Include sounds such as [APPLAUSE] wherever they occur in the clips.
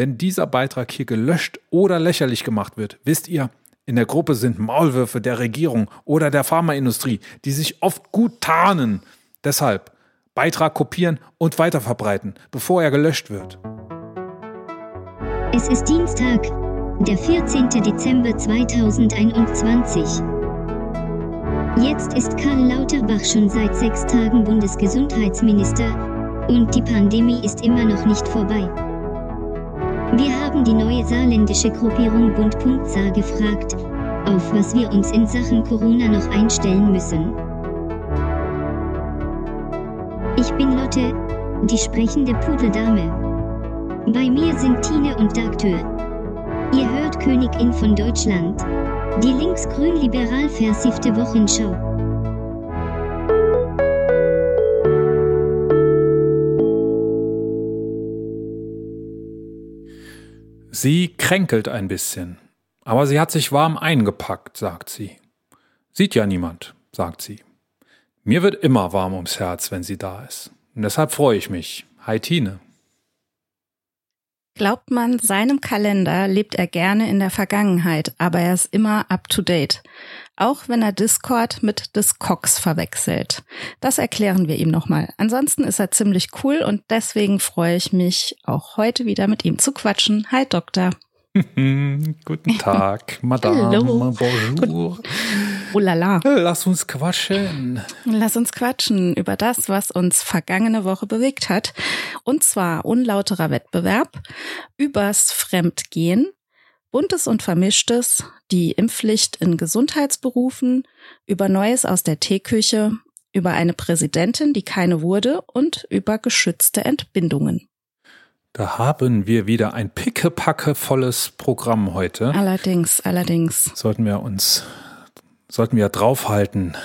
wenn dieser Beitrag hier gelöscht oder lächerlich gemacht wird, wisst ihr, in der Gruppe sind Maulwürfe der Regierung oder der Pharmaindustrie, die sich oft gut tarnen. Deshalb Beitrag kopieren und weiterverbreiten, bevor er gelöscht wird. Es ist Dienstag, der 14. Dezember 2021. Jetzt ist Karl Lauterbach schon seit sechs Tagen Bundesgesundheitsminister und die Pandemie ist immer noch nicht vorbei. Wir haben die neue saarländische Gruppierung Bund Punktsa gefragt, auf was wir uns in Sachen Corona noch einstellen müssen. Ich bin Lotte, die sprechende Pudeldame. Bei mir sind Tine und Dagtür. Ihr hört Königin von Deutschland. Die linksgrün-liberal versiffte Wochenschau. Sie kränkelt ein bisschen, aber sie hat sich warm eingepackt, sagt sie. Sieht ja niemand, sagt sie. Mir wird immer warm ums Herz, wenn sie da ist. Und deshalb freue ich mich. Hi Tine. Glaubt man seinem Kalender, lebt er gerne in der Vergangenheit, aber er ist immer up to date. Auch wenn er Discord mit Discogs verwechselt. Das erklären wir ihm nochmal. Ansonsten ist er ziemlich cool und deswegen freue ich mich, auch heute wieder mit ihm zu quatschen. Hi Doktor. [LAUGHS] Guten Tag, [LAUGHS] Madame. Hallo. Bonjour. Oh la la. Lass uns quatschen. Lass uns quatschen über das, was uns vergangene Woche bewegt hat. Und zwar unlauterer Wettbewerb, übers Fremdgehen, Buntes und Vermischtes, die Impfpflicht in Gesundheitsberufen, über Neues aus der Teeküche, über eine Präsidentin, die keine wurde und über geschützte Entbindungen. Da haben wir wieder ein pickepackevolles Programm heute. Allerdings, allerdings. Sollten wir uns, sollten wir draufhalten.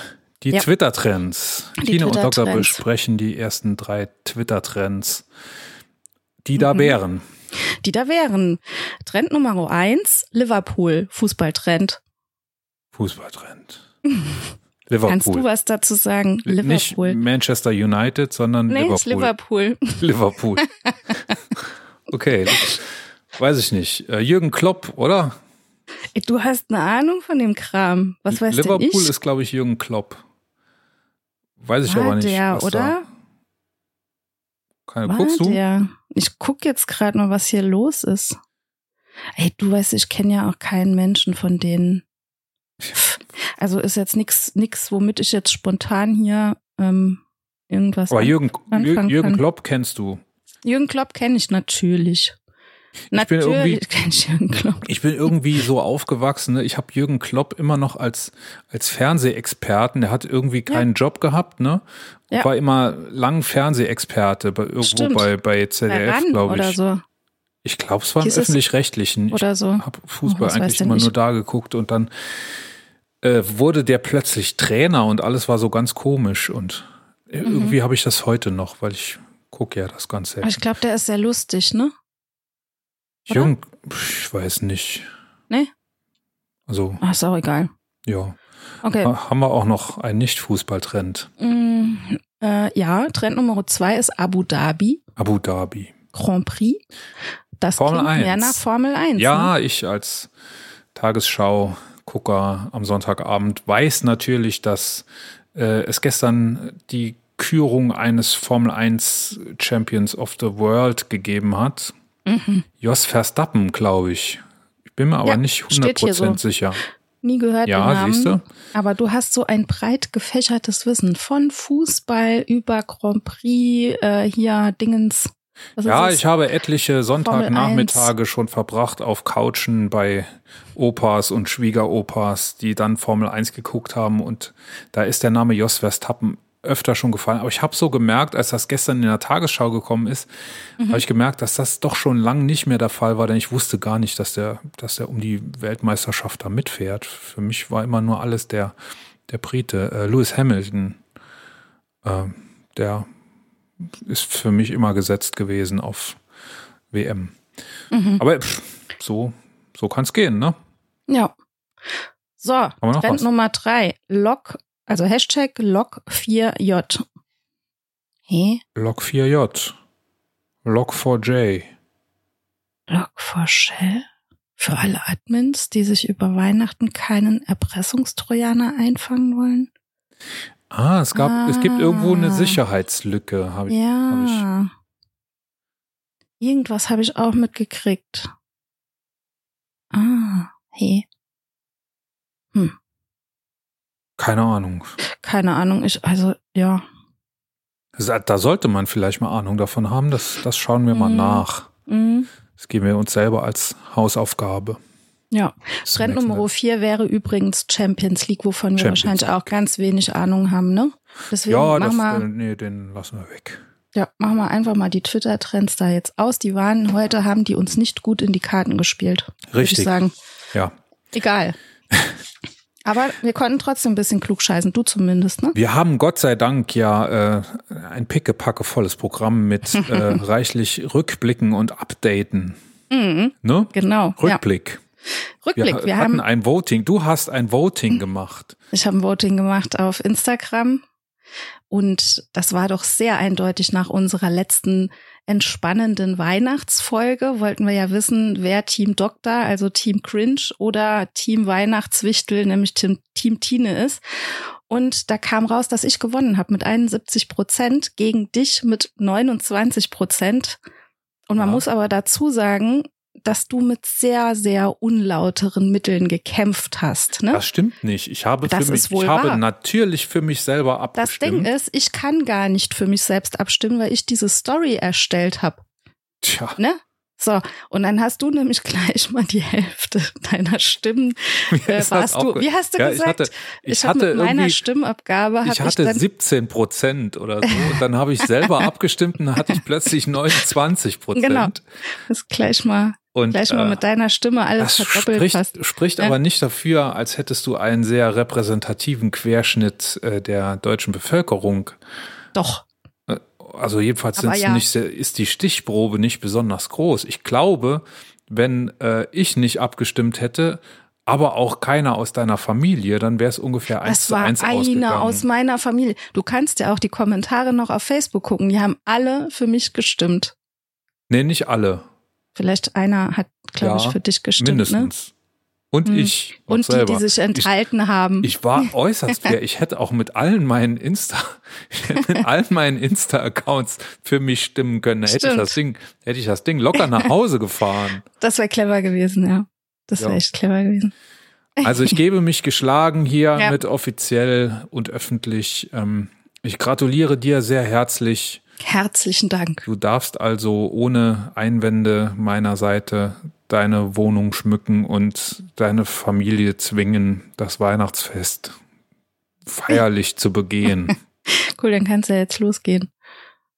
Die Ja. Twitter-Trends. Die Tine und Doktor besprechen die ersten drei Twitter-Trends, die da Mhm. wären. Die da wären Trend Nummer eins, Liverpool, Fußballtrend. Fußballtrend. [LAUGHS] Liverpool. Kannst du was dazu sagen? Nicht Liverpool. Manchester United, sondern nee, Liverpool. Liverpool. [LAUGHS] [LAUGHS] Liverpool. okay, weiß ich nicht. Äh, Jürgen Klopp, oder? Du hast eine Ahnung von dem Kram. Was weiß Liverpool denn ich? ist, glaube ich, Jürgen Klopp. Weiß ich War aber nicht. der, oder? Da. Keine, War guckst du? der? Ich guck jetzt gerade mal, was hier los ist. Ey, du weißt, ich kenne ja auch keinen Menschen von denen. [LAUGHS] Also ist jetzt nix, nix, womit ich jetzt spontan hier ähm, irgendwas. Aber Jürgen, Jürgen kann. Klopp kennst du. Jürgen Klopp kenne ich natürlich. Bin Natürlich ich [LAUGHS] Jürgen Klopp. Ich bin irgendwie so aufgewachsen. Ne? Ich habe Jürgen Klopp immer noch als, als Fernsehexperten. Der hat irgendwie keinen Job gehabt, ne? Ja. War immer lang Fernsehexperte bei, irgendwo Stimmt. bei, bei ZDF, glaube oder ich. so. Ich glaube, es war im öffentlich-rechtlichen. Ich Oder so. habe Fußball Oh, eigentlich immer ich? nur da geguckt und dann äh, wurde der plötzlich Trainer und alles war so ganz komisch und Mhm. irgendwie habe ich das heute noch, weil ich gucke ja das Ganze. Aber ich glaube, der ist sehr lustig, ne? Jürgen, ich weiß nicht. Nee? Also, Ach, ist auch egal. ja. Okay. Ha- Haben wir auch noch einen Nicht-Fußball-Trend. Mm, äh, ja, Trend Nummer zwei ist Abu Dhabi Abu Dhabi. Grand Prix. Das Formel klingt mehr 1. nach Formel 1. Ja, Ne? ich als Tagesschau-Gucker am Sonntagabend weiß natürlich, dass äh, es gestern die Kürung eines Formel 1 Champions of the World gegeben hat. Mhm. Jos Verstappen, glaube ich. Ich bin mir aber Ja, nicht steht hier 100% so. sicher. Nie gehört Ja, den Namen. siehst du? Aber du hast so ein breit gefächertes Wissen von Fußball über Grand Prix, äh, hier Dingens. Ja, ich habe etliche Sonntagnachmittage schon verbracht auf Couchen bei Opas und Schwiegeropas, die dann Formel 1 geguckt haben und da ist der Name Jos Verstappen öfter schon gefallen. Aber ich habe so gemerkt, als das gestern in der Tagesschau gekommen ist, Mhm. habe ich gemerkt, dass das doch schon lang nicht mehr der Fall war, denn ich wusste gar nicht, dass der, dass der um die Weltmeisterschaft da mitfährt. Für mich war immer nur alles der, der Brite, äh, Lewis Hamilton, äh, der ist für mich immer gesetzt gewesen auf WM. Mhm. Aber pff, so, so kann es gehen, ne? Ja. So, Trend was? Nummer drei. Log, also Hashtag Log4J. Hä? Log 4J. Log 4J. Log Log4Shell? Für alle Admins, die sich über Weihnachten keinen Erpressungstrojaner einfangen wollen? Ah, es gab, ah. es gibt irgendwo eine Ah. Sicherheitslücke, habe ich, hab ich. Ja. Irgendwas habe ich auch mitgekriegt. Ah, hey. Keine Ahnung. Keine Ahnung, ich, also, ja. Da sollte man vielleicht mal Ahnung davon haben. Das, das schauen wir mal Mhm. nach. Mhm. Das geben wir uns selber als Hausaufgabe. Ja. Trend Nummer Mal. vier wäre übrigens Champions League, wovon wir Champions wahrscheinlich auch ganz wenig Ahnung haben, ne? Deswegen Ja, das, mal, äh, nee, den lassen wir weg. ja, machen wir einfach mal die Twitter-Trends da jetzt aus. Die waren heute, haben die uns nicht gut in die Karten gespielt. Würde ich Richtig. sagen. Ja. Egal. [LAUGHS] Aber wir konnten trotzdem ein bisschen klugscheißen, du zumindest, ne? Wir haben Gott sei Dank ja äh, ein pickepacke volles Programm mit [LAUGHS] äh, reichlich Rückblicken und Updaten. Mhm, Ne? genau. Ja. Rückblick. Rückblick. Wir, hatten haben, ein Voting. Du hast ein Voting gemacht. ich habe ein Voting gemacht auf Instagram und das war doch sehr eindeutig nach unserer letzten entspannenden Weihnachtsfolge. Wollten wir ja wissen, wer Team Doktor, also Team Cringe oder Team Weihnachtswichtel, nämlich Team, Team Tine ist. Und da kam raus, dass ich gewonnen habe mit 71 Prozent gegen dich mit 29 Prozent. Und man Ja. muss aber dazu sagen, dass du mit sehr, sehr unlauteren Mitteln gekämpft hast. Ne? Das stimmt nicht. Ich habe Das für mich, ich habe wahr. natürlich für mich selber Das Ding abgestimmt. ist, ich kann gar nicht für mich selbst abstimmen, weil ich diese Story erstellt habe. Tja, Ne? So, und dann hast du nämlich [LAUGHS] gleich mal die Hälfte deiner Stimmen. [LAUGHS] Äh, warst du, wie hast du ja, gesagt? Ich hatte, ich ich habe hatte mit meiner Stimmabgabe ich ich, hatte dann 17 Prozent oder so. Und dann habe ich selber [LAUGHS] abgestimmt und dann hatte ich plötzlich 29 Prozent. Genau. das gleich mal Und gleich mal äh, mit deiner Stimme alles das verdoppelt spricht, spricht Ja. aber nicht dafür, als hättest du einen sehr repräsentativen Querschnitt äh, der deutschen Bevölkerung. Doch. Also jedenfalls ja. nicht, ist die Stichprobe nicht besonders groß. Ich glaube, wenn äh, ich nicht abgestimmt hätte, aber auch keiner aus deiner Familie, dann wäre es ungefähr eins zu eins eine ausgegangen. aus meiner Familie. Du kannst ja auch die Kommentare noch auf Facebook gucken. Die haben alle für mich gestimmt. nee, nicht alle, Vielleicht einer hat, glaube Ja, ich, für dich gestimmt. Ne? Und Hm. ich Und die, selber. die sich enthalten haben. Ich war [LAUGHS] äußerst fair. Ich hätte auch mit allen meinen Insta, [LAUGHS] ich hätte mit allen meinen Insta-Accounts für mich stimmen können. Da hätte ich das Ding, hätte ich das Ding locker nach Hause gefahren. [LAUGHS] Das wäre clever gewesen, ja. Das wäre Ja. echt clever gewesen. Also ich gebe mich geschlagen hier Ja. mit offiziell und öffentlich. Ähm, ich gratuliere dir sehr herzlich. Herzlichen Dank. Du darfst also ohne Einwände meiner Seite deine Wohnung schmücken und deine Familie zwingen, das Weihnachtsfest feierlich zu begehen. [LAUGHS] Cool, dann kannst du ja jetzt losgehen.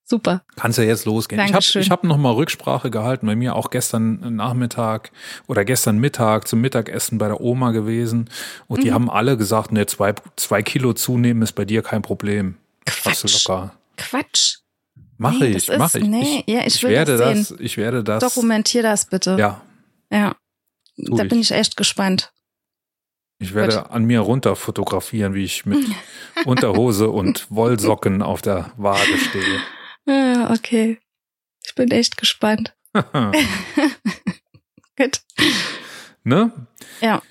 Super. Kannst ja jetzt losgehen. Ich habe Dankeschön. ich hab noch mal Rücksprache gehalten bei mir, auch gestern Nachmittag oder gestern Mittag zum Mittagessen bei der Oma gewesen. Und Mhm. die haben alle gesagt, ne, zwei, zwei Kilo zunehmen ist bei dir kein Problem. Hast du Quatsch. locker. Quatsch. Mache Nee, ich, mache ich. nee, ich, ja, ich ich werde das das, ich werde das. Dokumentier das bitte. Ja, Ja. Da ich. bin ich echt gespannt. ich werde an mir runter fotografieren, wie ich mit [LAUGHS] Unterhose und Wollsocken auf der Waage stehe. Ja, [LAUGHS] okay. Ich bin echt gespannt. [LAUGHS] Gut. ne? Ja.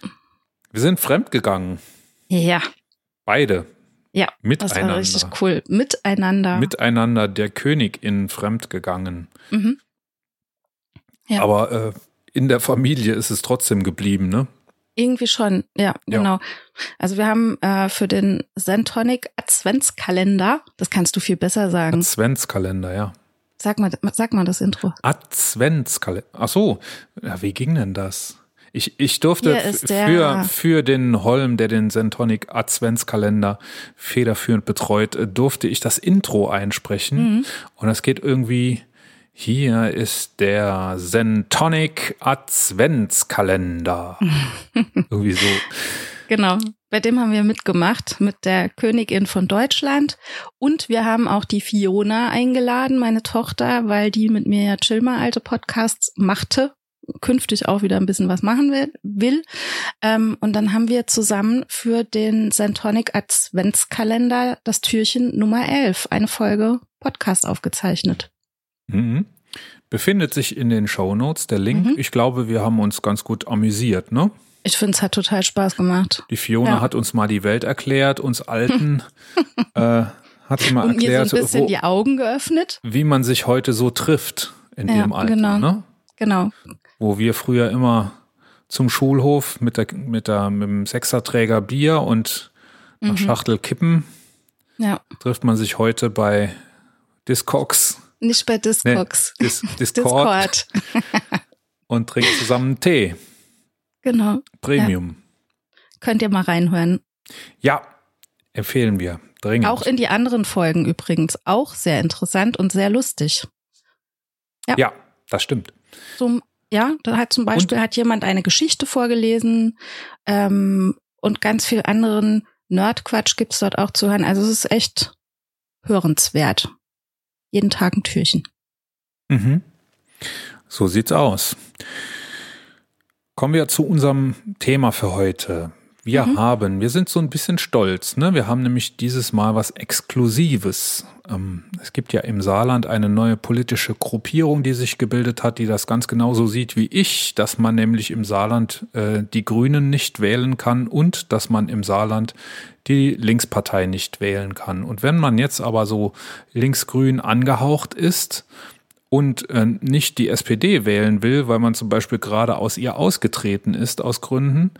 Wir sind fremdgegangen. Ja. Beide. Ja. Das war Miteinander. richtig cool. Miteinander. miteinander der Königin fremdgegangen. mhm. Ja. Aber äh, in der Familie ist es trotzdem geblieben, ne? Irgendwie schon, ja, Ja. genau. Also wir haben äh, für den Zentonic Adventskalender, das kannst du viel besser sagen. Adventskalender, ja. Sag mal, sag mal das Intro. Adventskalender. Ach so, ja, wie ging denn das? Ich, ich durfte für, für den Holm, der den Zentonic Adventskalender federführend betreut, äh, durfte ich das Intro einsprechen. Mhm. Und das geht irgendwie, hier ist der Zentonic Adventskalender. [LAUGHS] irgendwie so. Genau. Bei dem haben wir mitgemacht mit der Königin von Deutschland. Und wir haben auch die Fiona eingeladen, meine Tochter, weil die mit mir ja Chill mal alte Podcasts machte. Künftig auch wieder ein bisschen was machen will. will. Ähm, und dann haben wir zusammen für den Santonic Adventskalender das Türchen Nummer 11, eine Folge Podcast aufgezeichnet. Mhm. Befindet sich in den Show Notes der Link. Mhm. Ich glaube, wir haben uns ganz gut amüsiert, ne? Ich finde, es hat total Spaß gemacht. Die Fiona Ja. hat uns mal die Welt erklärt, uns Alten [LAUGHS] äh, hat sie mal Und mir erklärt, so ein bisschen wo, die Augen geöffnet. wie man sich heute so trifft in Ja, ihrem Alter, genau. ne? Genau. Wo wir früher immer zum Schulhof mit, der, mit, der, mit dem Sechserträger Bier und einer Mhm. Schachtel Kippen Ja. trifft man sich heute bei Discogs, Nicht bei Discogs. Dis, [LAUGHS] Discord, Discord. [LAUGHS] und trinkt zusammen Tee. Genau. Premium. Könnt ihr mal reinhören. Ja, empfehlen wir. Dringend. Auch in die anderen Folgen übrigens. Auch sehr interessant und sehr lustig. ja, das stimmt. Zum, ja, da hat zum Beispiel hat jemand eine Geschichte vorgelesen ähm, und ganz viel anderen Nerdquatsch gibt's dort auch zu hören. Also es ist echt hörenswert. Jeden Tag ein Türchen. Mhm. So sieht's aus. Kommen wir zu unserem Thema für heute. Wir Mhm. haben, wir sind so ein bisschen stolz, ne? Wir haben nämlich dieses Mal was Exklusives. Ähm, es gibt ja im Saarland eine neue politische Gruppierung, die sich gebildet hat, die das ganz genauso sieht wie ich, dass man nämlich im Saarland äh, die Grünen nicht wählen kann und dass man im Saarland die Linkspartei nicht wählen kann. Und wenn man jetzt aber so linksgrün angehaucht ist, und äh, nicht die SPD wählen will, weil man zum Beispiel gerade aus ihr ausgetreten ist aus Gründen,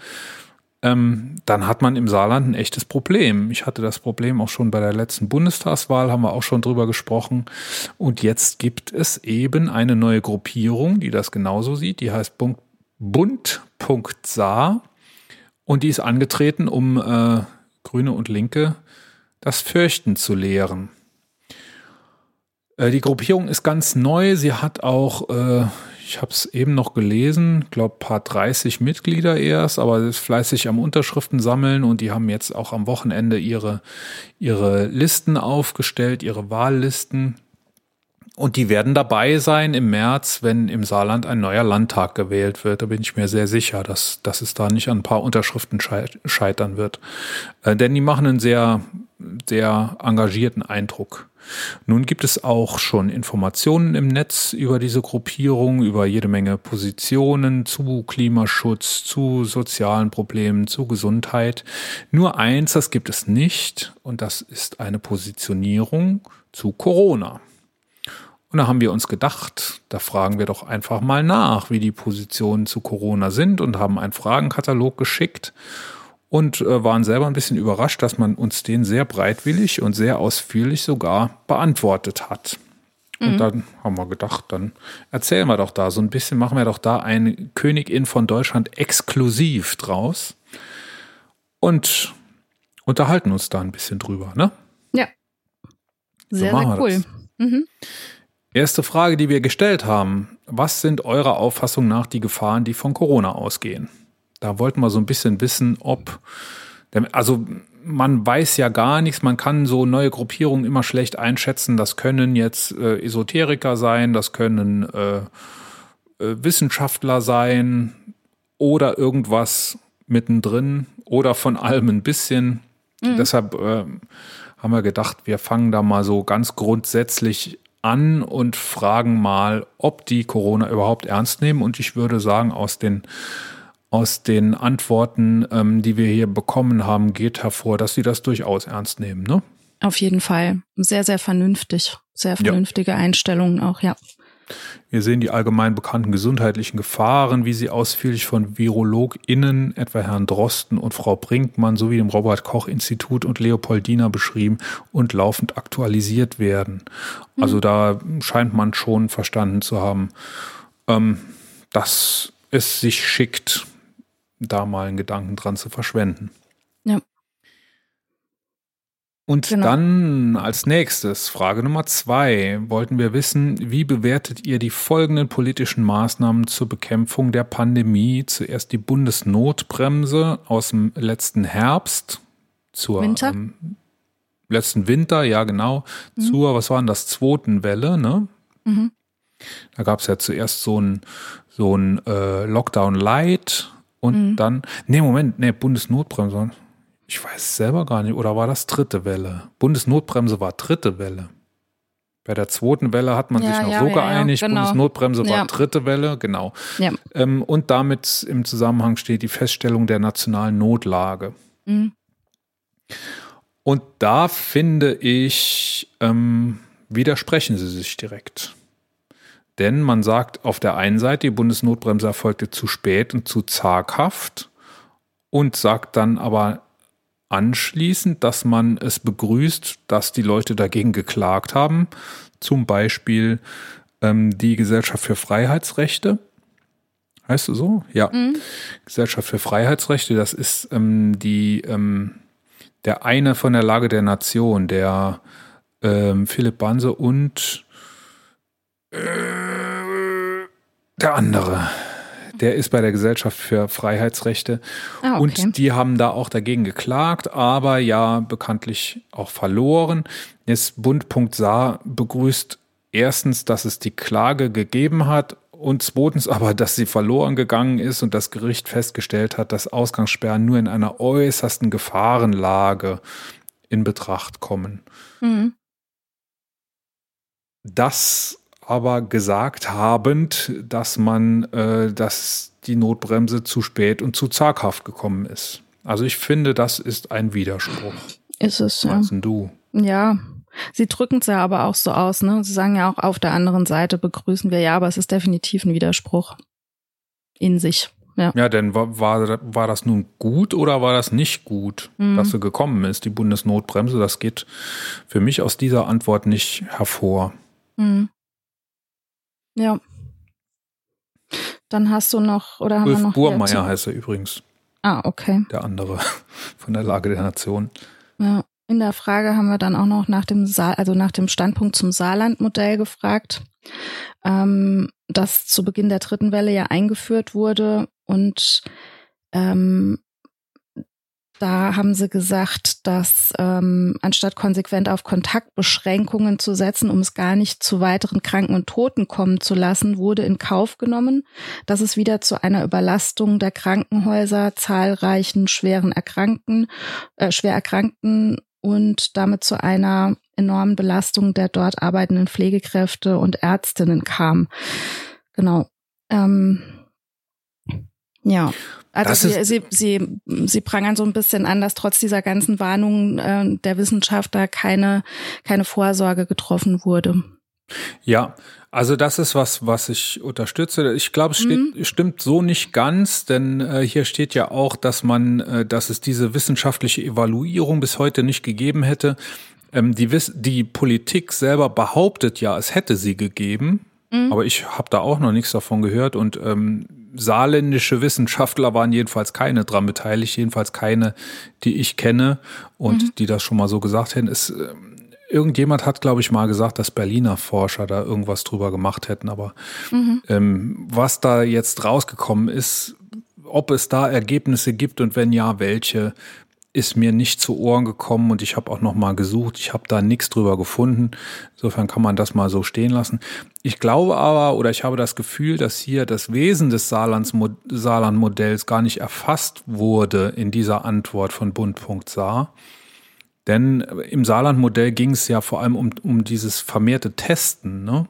ähm, dann hat man im Saarland ein echtes Problem. Ich hatte das Problem auch schon bei der letzten Bundestagswahl, haben wir auch schon drüber gesprochen. Und jetzt gibt es eben eine neue Gruppierung, die das genauso sieht. Die heißt Bund- Bund.Saar und die ist angetreten, um äh, Grüne und Linke das Fürchten zu lehren. Äh, Die Gruppierung ist ganz neu. Sie hat auch, äh, ich habe es eben noch gelesen, glaube paar 30 Mitglieder erst, aber ist fleißig am Unterschriften sammeln und die haben jetzt auch am Wochenende ihre, ihre Listen aufgestellt, ihre Wahllisten. Und die werden dabei sein im März, wenn im Saarland ein neuer Landtag gewählt wird. Da bin ich mir sehr sicher, dass, dass es da nicht an ein paar Unterschriften schei- scheitern wird. Äh, denn die machen einen sehr, sehr engagierten Eindruck. Nun gibt es auch schon Informationen im Netz über diese Gruppierung, über jede Menge Positionen zu Klimaschutz, zu sozialen Problemen, zu Gesundheit. Nur eins, das gibt es nicht, und das ist eine Positionierung zu Corona. Und da haben wir uns gedacht, da fragen wir doch einfach mal nach, wie die Positionen zu Corona sind und haben einen Fragenkatalog geschickt und äh, waren selber ein bisschen überrascht, dass man uns den sehr breitwillig und sehr ausführlich sogar beantwortet hat. Und dann haben wir gedacht, dann erzählen wir doch da so ein bisschen, machen wir doch da eine Königin von Deutschland exklusiv draus und unterhalten uns da ein bisschen drüber, ne? Ja. Sehr, machen sehr cool. Mhm. Erste Frage, die wir gestellt haben. Was sind eurer Auffassung nach die Gefahren, die von Corona ausgehen? Da wollten wir so ein bisschen wissen, ob, also man weiß ja gar nichts, man kann so neue Gruppierungen immer schlecht einschätzen. Das können jetzt äh, Esoteriker sein, das können äh, äh, Wissenschaftler sein oder irgendwas mittendrin oder von allem ein bisschen. Deshalb äh, haben wir gedacht, wir fangen da mal so ganz grundsätzlich an und fragen mal, ob die Corona überhaupt ernst nehmen. Und ich würde sagen, aus den, aus den Antworten, ähm, die wir hier bekommen haben, geht hervor, dass sie das durchaus ernst nehmen. Ne? Auf jeden Fall. Sehr, sehr vernünftig. Sehr vernünftige Einstellungen auch, ja. Wir sehen die allgemein bekannten gesundheitlichen Gefahren, wie sie ausführlich von VirologInnen, etwa Herrn Drosten und Frau Brinkmann sowie dem Robert-Koch-Institut und Leopoldina beschrieben und laufend aktualisiert werden. Also da scheint man schon verstanden zu haben, ähm, dass es sich schickt, da mal einen Gedanken dran zu verschwenden. Ja. Und Genau. dann als nächstes, Frage Nummer zwei, wollten wir wissen, wie bewertet ihr die folgenden politischen Maßnahmen zur Bekämpfung der Pandemie? Zuerst die Bundesnotbremse aus dem letzten Herbst zur Winter? Ähm, letzten Winter, ja genau, zur, was war denn das, zweiten Welle, ne? Mhm. Da gab es ja zuerst so ein, so ein äh, Lockdown Light und Mhm. dann, nee, Moment, nee, Bundesnotbremse. Ich weiß selber gar nicht, oder war das dritte Welle? Bundesnotbremse war dritte Welle. Bei der zweiten Welle hat man Ja, sich noch ja, so ja, geeinigt. genau. Bundesnotbremse war dritte Welle, genau. Ähm, und damit im Zusammenhang steht die Feststellung der nationalen Notlage. Mhm. Und da finde ich, ähm, widersprechen sie sich direkt. Denn man sagt auf der einen Seite, die Bundesnotbremse erfolgte zu spät und zu zaghaft und sagt dann aber anschließend, dass man es begrüßt, dass die Leute dagegen geklagt haben. Zum Beispiel ähm, die Gesellschaft für Freiheitsrechte. Heißt du so? Ja. Gesellschaft für Freiheitsrechte, das ist ähm, die, ähm, der eine von der Lage der Nation, der ähm, Philipp Banse und der andere. Der ist bei der Gesellschaft für Freiheitsrechte. Ah, okay. Und die haben da auch dagegen geklagt, aber ja bekanntlich auch verloren. Jetzt Bund.sa begrüßt erstens, dass es die Klage gegeben hat und zweitens aber, dass sie verloren gegangen ist und das Gericht festgestellt hat, dass Ausgangssperren nur in einer äußersten Gefahrenlage in Betracht kommen. Mhm. Das aber gesagt habend, dass man, äh, dass die Notbremse zu spät und zu zaghaft gekommen ist. Also ich finde, das ist ein Widerspruch. Ist es, ja. Was denn du? Ja. Sie drücken es ja aber auch so aus, ne? Sie sagen ja auch auf der anderen Seite begrüßen wir ja, aber es ist definitiv ein Widerspruch in sich. Ja. Ja, denn war, war, war das nun gut oder war das nicht gut, Mhm. dass sie gekommen ist, die Bundesnotbremse? Das geht für mich aus dieser Antwort nicht hervor. Mhm. Ja. Dann hast du noch, oder haben wir Ulf noch. Burmeier heißt er übrigens, Ah, okay. der andere [LAUGHS] von der Lage der Nation. Ja. In der Frage haben wir dann auch noch nach dem Saal, also nach dem Standpunkt zum Saarland-Modell gefragt, ähm, das zu Beginn der dritten Welle ja eingeführt wurde und ähm, da haben sie gesagt, dass ähm, anstatt konsequent auf Kontaktbeschränkungen zu setzen, um es gar nicht zu weiteren Kranken und Toten kommen zu lassen, wurde in Kauf genommen, dass es wieder zu einer Überlastung der Krankenhäuser, zahlreichen schweren Erkrankten, äh, schwer Erkrankten und damit zu einer enormen Belastung der dort arbeitenden Pflegekräfte und Ärztinnen kam. Genau. Ähm, ja. Also sie, sie, sie, sie prangern so ein bisschen an, dass trotz dieser ganzen Warnungen äh, der Wissenschaftler keine, keine Vorsorge getroffen wurde. Ja, also das ist was, was ich unterstütze. Ich glaube, es steht, stimmt so nicht ganz, denn äh, hier steht ja auch, dass man, äh, dass es diese wissenschaftliche Evaluierung bis heute nicht gegeben hätte. Ähm, die, Wiss die Politik selber behauptet ja, es hätte sie gegeben, aber ich habe da auch noch nichts davon gehört und ähm, saarländische Wissenschaftler waren jedenfalls keine dran beteiligt, jedenfalls keine, die ich kenne und die das schon mal so gesagt hätten. Es, ähm, irgendjemand hat, glaube ich, mal gesagt, dass Berliner Forscher da irgendwas drüber gemacht hätten, aber ähm, was da jetzt rausgekommen ist, ob es da Ergebnisse gibt und wenn ja, welche, ist mir nicht zu Ohren gekommen und ich habe auch noch mal gesucht. Ich habe da nichts drüber gefunden. Insofern kann man das mal so stehen lassen. Ich glaube aber oder ich habe das Gefühl, dass hier das Wesen des Saarlands, Saarland-Modells gar nicht erfasst wurde in dieser Antwort von Bund.Saar. Denn im Saarland-Modell ging es ja vor allem um, um dieses vermehrte Testen, ne?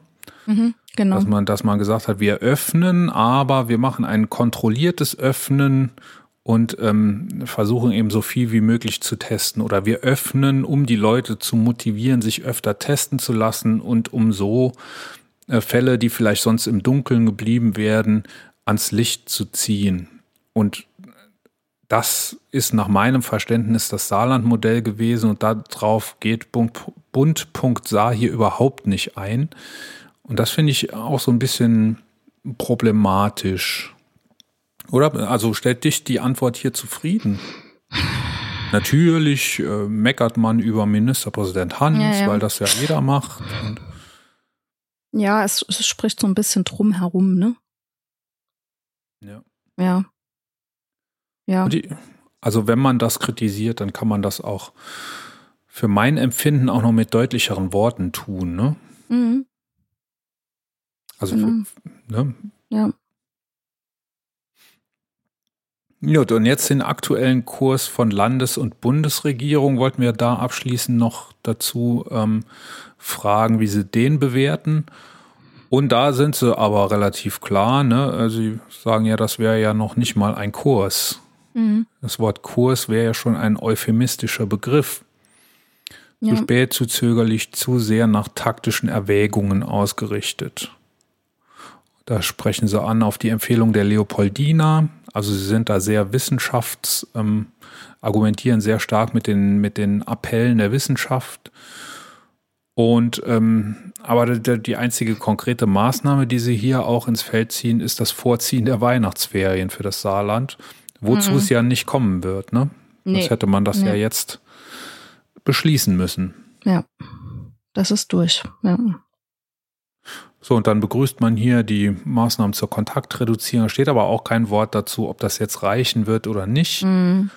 Genau. dass man, dass man gesagt hat, wir öffnen, aber wir machen ein kontrolliertes Öffnen und ähm, versuchen eben so viel wie möglich zu testen. Oder wir öffnen, um die Leute zu motivieren, sich öfter testen zu lassen und um so äh, Fälle, die vielleicht sonst im Dunkeln geblieben werden, ans Licht zu ziehen. Und das ist nach meinem Verständnis das Saarland-Modell gewesen und darauf geht Bund- Bund.Saar hier überhaupt nicht ein. Und das finde ich auch so ein bisschen problematisch. Oder? Also stellt dich die Antwort hier zufrieden? Natürlich äh, meckert man über Ministerpräsident Hans, Ja, ja. weil das ja jeder macht. Ja, es, es spricht so ein bisschen drum herum, ne? Ja. Ja. Ja. Die, also wenn man das kritisiert, dann kann man das auch für mein Empfinden auch noch mit deutlicheren Worten tun. Ne? Mhm. Also Genau. für, ne? Ja. Gut, und jetzt den aktuellen Kurs von Landes- und Bundesregierung wollten wir da abschließend noch dazu ähm, fragen, wie sie den bewerten. Und da sind sie aber relativ klar. Ne? Sie sagen ja, das wäre ja noch nicht mal ein Kurs. Mhm. Das Wort Kurs wäre ja schon ein euphemistischer Begriff. Ja. Zu spät, zu zögerlich, zu sehr nach taktischen Erwägungen ausgerichtet. Da sprechen sie an auf die Empfehlung der Leopoldina. Also sie sind da sehr wissenschafts, ähm, argumentieren sehr stark mit den, mit den Appellen der Wissenschaft und ähm, aber die, die einzige konkrete Maßnahme, die sie hier auch ins Feld ziehen, ist das Vorziehen der Weihnachtsferien für das Saarland, wozu mhm. es ja nicht kommen wird. Ne? Nee. Sonst hätte man das nee. ja jetzt beschließen müssen. Ja, das ist durch. Ja. So, und dann begrüßt man hier die Maßnahmen zur Kontaktreduzierung. Steht aber auch kein Wort dazu, ob das jetzt reichen wird oder nicht. Mhm.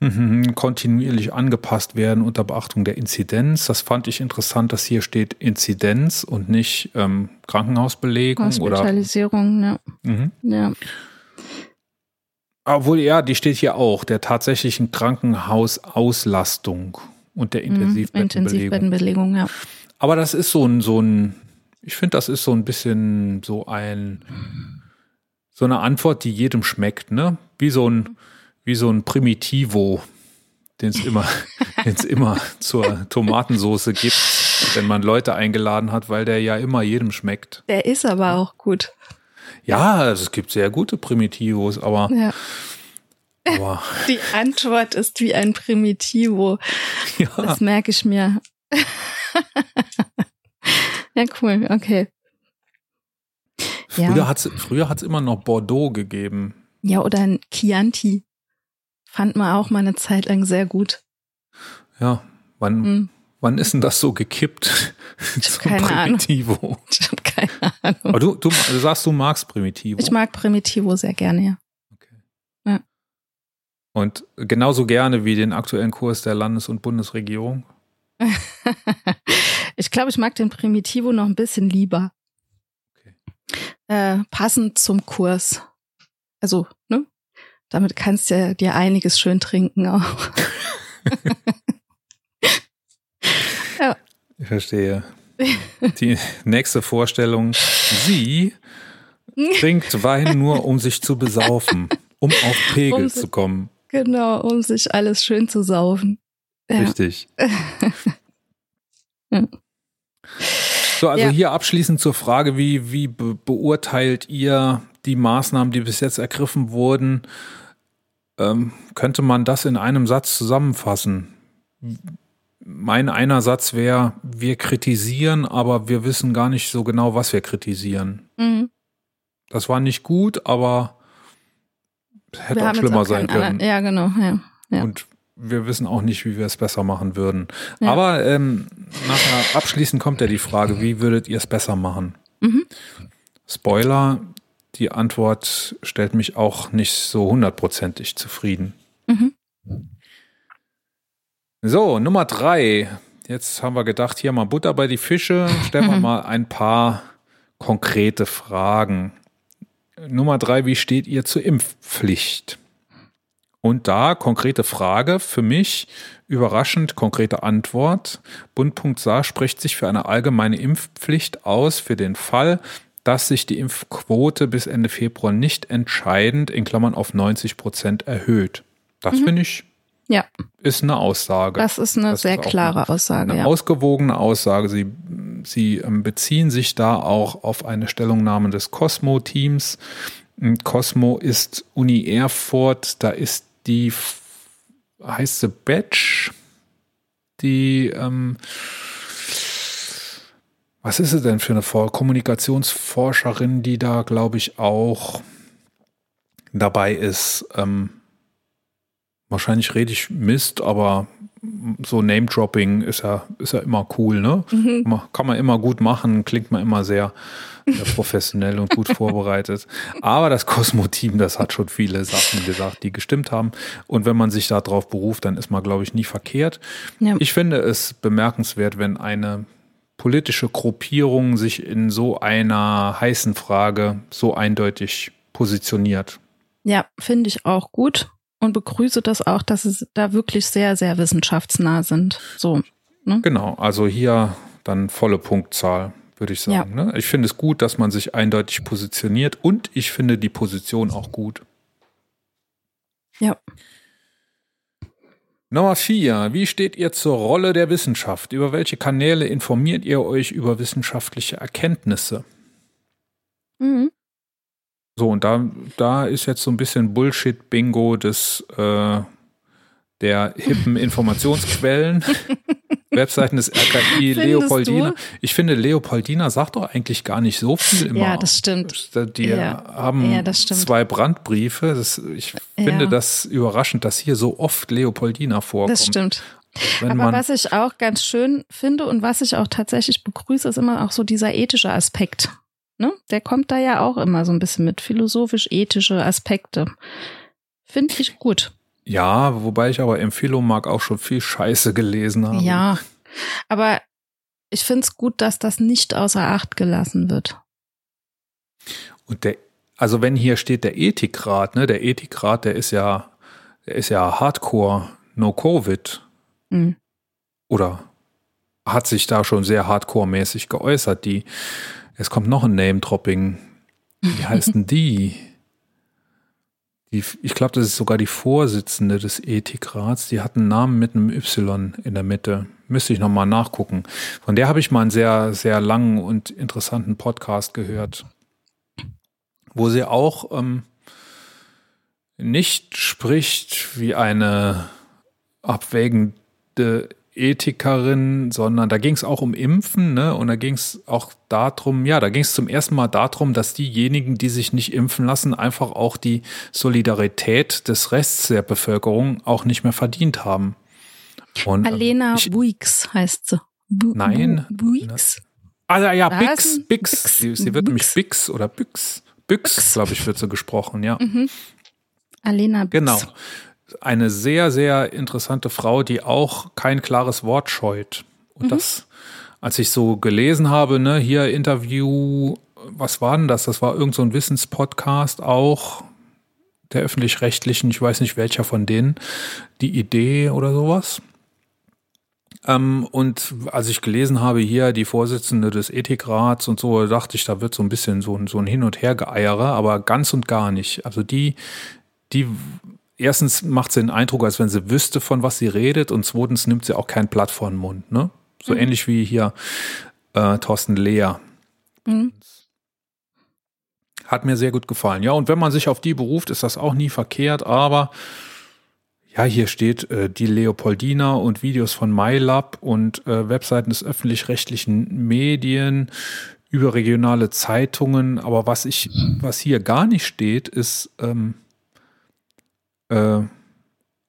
Mhm, [LAUGHS] kontinuierlich angepasst werden unter Beachtung der Inzidenz. Das fand ich interessant, dass hier steht Inzidenz und nicht ähm, Krankenhausbelegung Hospitalisierung, oder ja. Mhm. ja. Obwohl, ja, die steht hier auch, der tatsächlichen Krankenhausauslastung und der mhm, Intensivbettenbelegung. Intensivbettenbelegung, ja. Aber das ist so ein, so ein, ich finde, das ist so ein bisschen so ein, so eine Antwort, die jedem schmeckt, ne? Wie so ein, wie so ein Primitivo, den es immer, [LAUGHS] den's immer zur Tomatensoße gibt, wenn man Leute eingeladen hat, weil der ja immer jedem schmeckt. Der ist aber auch gut. Ja, also es gibt sehr gute Primitivos, aber, ja. aber [LAUGHS] die Antwort ist wie ein Primitivo. Ja. Das merke ich mir. [LAUGHS] ja, cool, okay. Früher ja. hat es früher hat's immer noch Bordeaux gegeben. Ja, oder ein Chianti. Fand man auch mal eine Zeit lang sehr gut. Ja, wann, hm. wann ist denn das so gekippt? Ich habe keine Primitivo. Ahnung. Ich habe keine Ahnung. Aber du, du, du sagst, du magst Primitivo. Ich mag Primitivo sehr gerne, ja. Okay. Ja. Und genauso gerne wie den aktuellen Kurs der Landes- und Bundesregierung? [LAUGHS] ich glaube, ich mag den Primitivo noch ein bisschen lieber. Okay. Äh, passend zum Kurs. Also, ne? Damit kannst du dir einiges schön trinken auch. [LAUGHS] ja. Ich verstehe. Die nächste Vorstellung. Sie [LAUGHS] trinkt Wein nur, um sich zu besaufen, um auf Pegel um, zu kommen. Genau, um sich alles schön zu saufen. Ja. Richtig. [LAUGHS] ja. So, also ja. hier abschließend zur Frage, wie, wie be beurteilt ihr die Maßnahmen, die bis jetzt ergriffen wurden, ähm, könnte man das in einem Satz zusammenfassen. Mein einer Satz wäre, wir kritisieren, aber wir wissen gar nicht so genau, was wir kritisieren. Mhm. Das war nicht gut, aber hätte wir auch schlimmer auch sein können. Anderen. Ja, genau. Ja. Ja. Und wir wissen auch nicht, wie wir es besser machen würden. Ja. Aber ähm, nachher abschließend kommt ja die Frage, wie würdet ihr es besser machen? Mhm. Spoiler, die Antwort stellt mich auch nicht so hundertprozentig zufrieden. Mhm. So, Nummer drei. Jetzt haben wir gedacht, hier mal Butter bei die Fische. Stellen wir [LAUGHS] mal ein paar konkrete Fragen. Nummer drei, wie steht ihr zur Impfpflicht? Und da konkrete Frage für mich, überraschend konkrete Antwort. Bund.sa Saar spricht sich für eine allgemeine Impfpflicht aus für den Fall, dass sich die Impfquote bis Ende Februar nicht entscheidend in Klammern auf 90 Prozent erhöht. Das mhm. finde ich ja. ist eine Aussage. Das ist eine das sehr ist klare eine, Aussage. Eine ja. ausgewogene Aussage. Sie, sie ähm, beziehen sich da auch auf eine Stellungnahme des Cosmo-Teams. Cosmo ist Uni Erfurt, da ist die, heißt Batch, die ähm, was ist es denn für eine Kommunikationsforscherin, die da, glaube ich, auch dabei ist? Ähm, wahrscheinlich rede ich Mist, aber so Name-Dropping ist ja, ist ja immer cool, ne? Mhm. Kann man immer gut machen, klingt man immer sehr, sehr professionell und gut [LAUGHS] vorbereitet. Aber das Cosmo-Team, das hat schon viele Sachen gesagt, die gestimmt haben. Und wenn man sich darauf beruft, dann ist man, glaube ich, nie verkehrt. Ja. Ich finde es bemerkenswert, wenn eine politische Gruppierung sich in so einer heißen Frage so eindeutig positioniert. Ja, finde ich auch gut und begrüße das auch, dass es da wirklich sehr, sehr wissenschaftsnah sind. So. Ne? Genau, also hier dann volle Punktzahl, würde ich sagen. Ja. Ne? Ich finde es gut, dass man sich eindeutig positioniert und ich finde die Position auch gut. Ja. Nummer vier. Wie steht ihr zur Rolle der Wissenschaft? Über welche Kanäle informiert ihr euch über wissenschaftliche Erkenntnisse? Mhm. So, und da, da ist jetzt so ein bisschen Bullshit-Bingo des äh, der hippen [LAUGHS] Informationsquellen. Webseiten des RKI, Findest Leopoldina. Du? Ich finde, Leopoldina sagt doch eigentlich gar nicht so viel immer. Ja, das stimmt. Die ja. haben ja, zwei Brandbriefe. Das, ich finde ja. das überraschend, dass hier so oft Leopoldina vorkommt. Das stimmt. Wenn Aber was ich auch ganz schön finde und was ich auch tatsächlich begrüße, ist immer auch so dieser ethische Aspekt. Ne? Der kommt da ja auch immer so ein bisschen mit philosophisch-ethische Aspekte. Finde ich gut. Ja, wobei ich aber im Philomark auch schon viel Scheiße gelesen habe. Ja, aber ich finde es gut, dass das nicht außer Acht gelassen wird. Und der, also wenn hier steht der Ethikrat, ne, der Ethikrat, der ist ja, der ist ja Hardcore No Covid. Mhm. Oder hat sich da schon sehr Hardcore-mäßig geäußert. Die, es kommt noch ein Name-Dropping. Wie [LAUGHS] heißt denn die? Die, ich glaube, das ist sogar die Vorsitzende des Ethikrats. Die hat einen Namen mit einem Y in der Mitte. Müsste ich nochmal nachgucken. Von der habe ich mal einen sehr, sehr langen und interessanten Podcast gehört, wo sie auch ähm, nicht spricht wie eine abwägende Ethikerin, sondern da ging es auch um Impfen, ne? Und da ging es auch darum, ja, da ging es zum ersten Mal darum, dass diejenigen, die sich nicht impfen lassen, einfach auch die Solidarität des Rests der Bevölkerung auch nicht mehr verdient haben. Und, ähm, Alena ich, Buix heißt sie. Bu Nein. Buix? Ah ja, Bix, Bix. Sie, sie wird nämlich Bix oder Büx. Büx, glaube ich, wird so gesprochen, ja. Mhm. Alena Bix. Genau eine sehr, sehr interessante Frau, die auch kein klares Wort scheut. Und mhm. das, als ich so gelesen habe, ne, hier Interview, was war denn das? Das war irgend so ein Wissenspodcast auch der öffentlich-rechtlichen, ich weiß nicht welcher von denen, die Idee oder sowas. Ähm, und als ich gelesen habe, hier die Vorsitzende des Ethikrats und so, dachte ich, da wird so ein bisschen so, so ein Hin- und Hergeeiere, aber ganz und gar nicht. Also die, die erstens macht sie den Eindruck, als wenn sie wüsste, von was sie redet, und zweitens nimmt sie auch kein Blatt vor den Mund. Ne? So mhm. ähnlich wie hier äh, Thorsten Lehr. Mhm. Hat mir sehr gut gefallen. Ja, und wenn man sich auf die beruft, ist das auch nie verkehrt, aber ja, hier steht äh, die Leopoldina und Videos von MyLab und äh, Webseiten des öffentlich-rechtlichen Medien, überregionale Zeitungen. Aber was ich, was hier gar nicht steht, ist ähm, äh,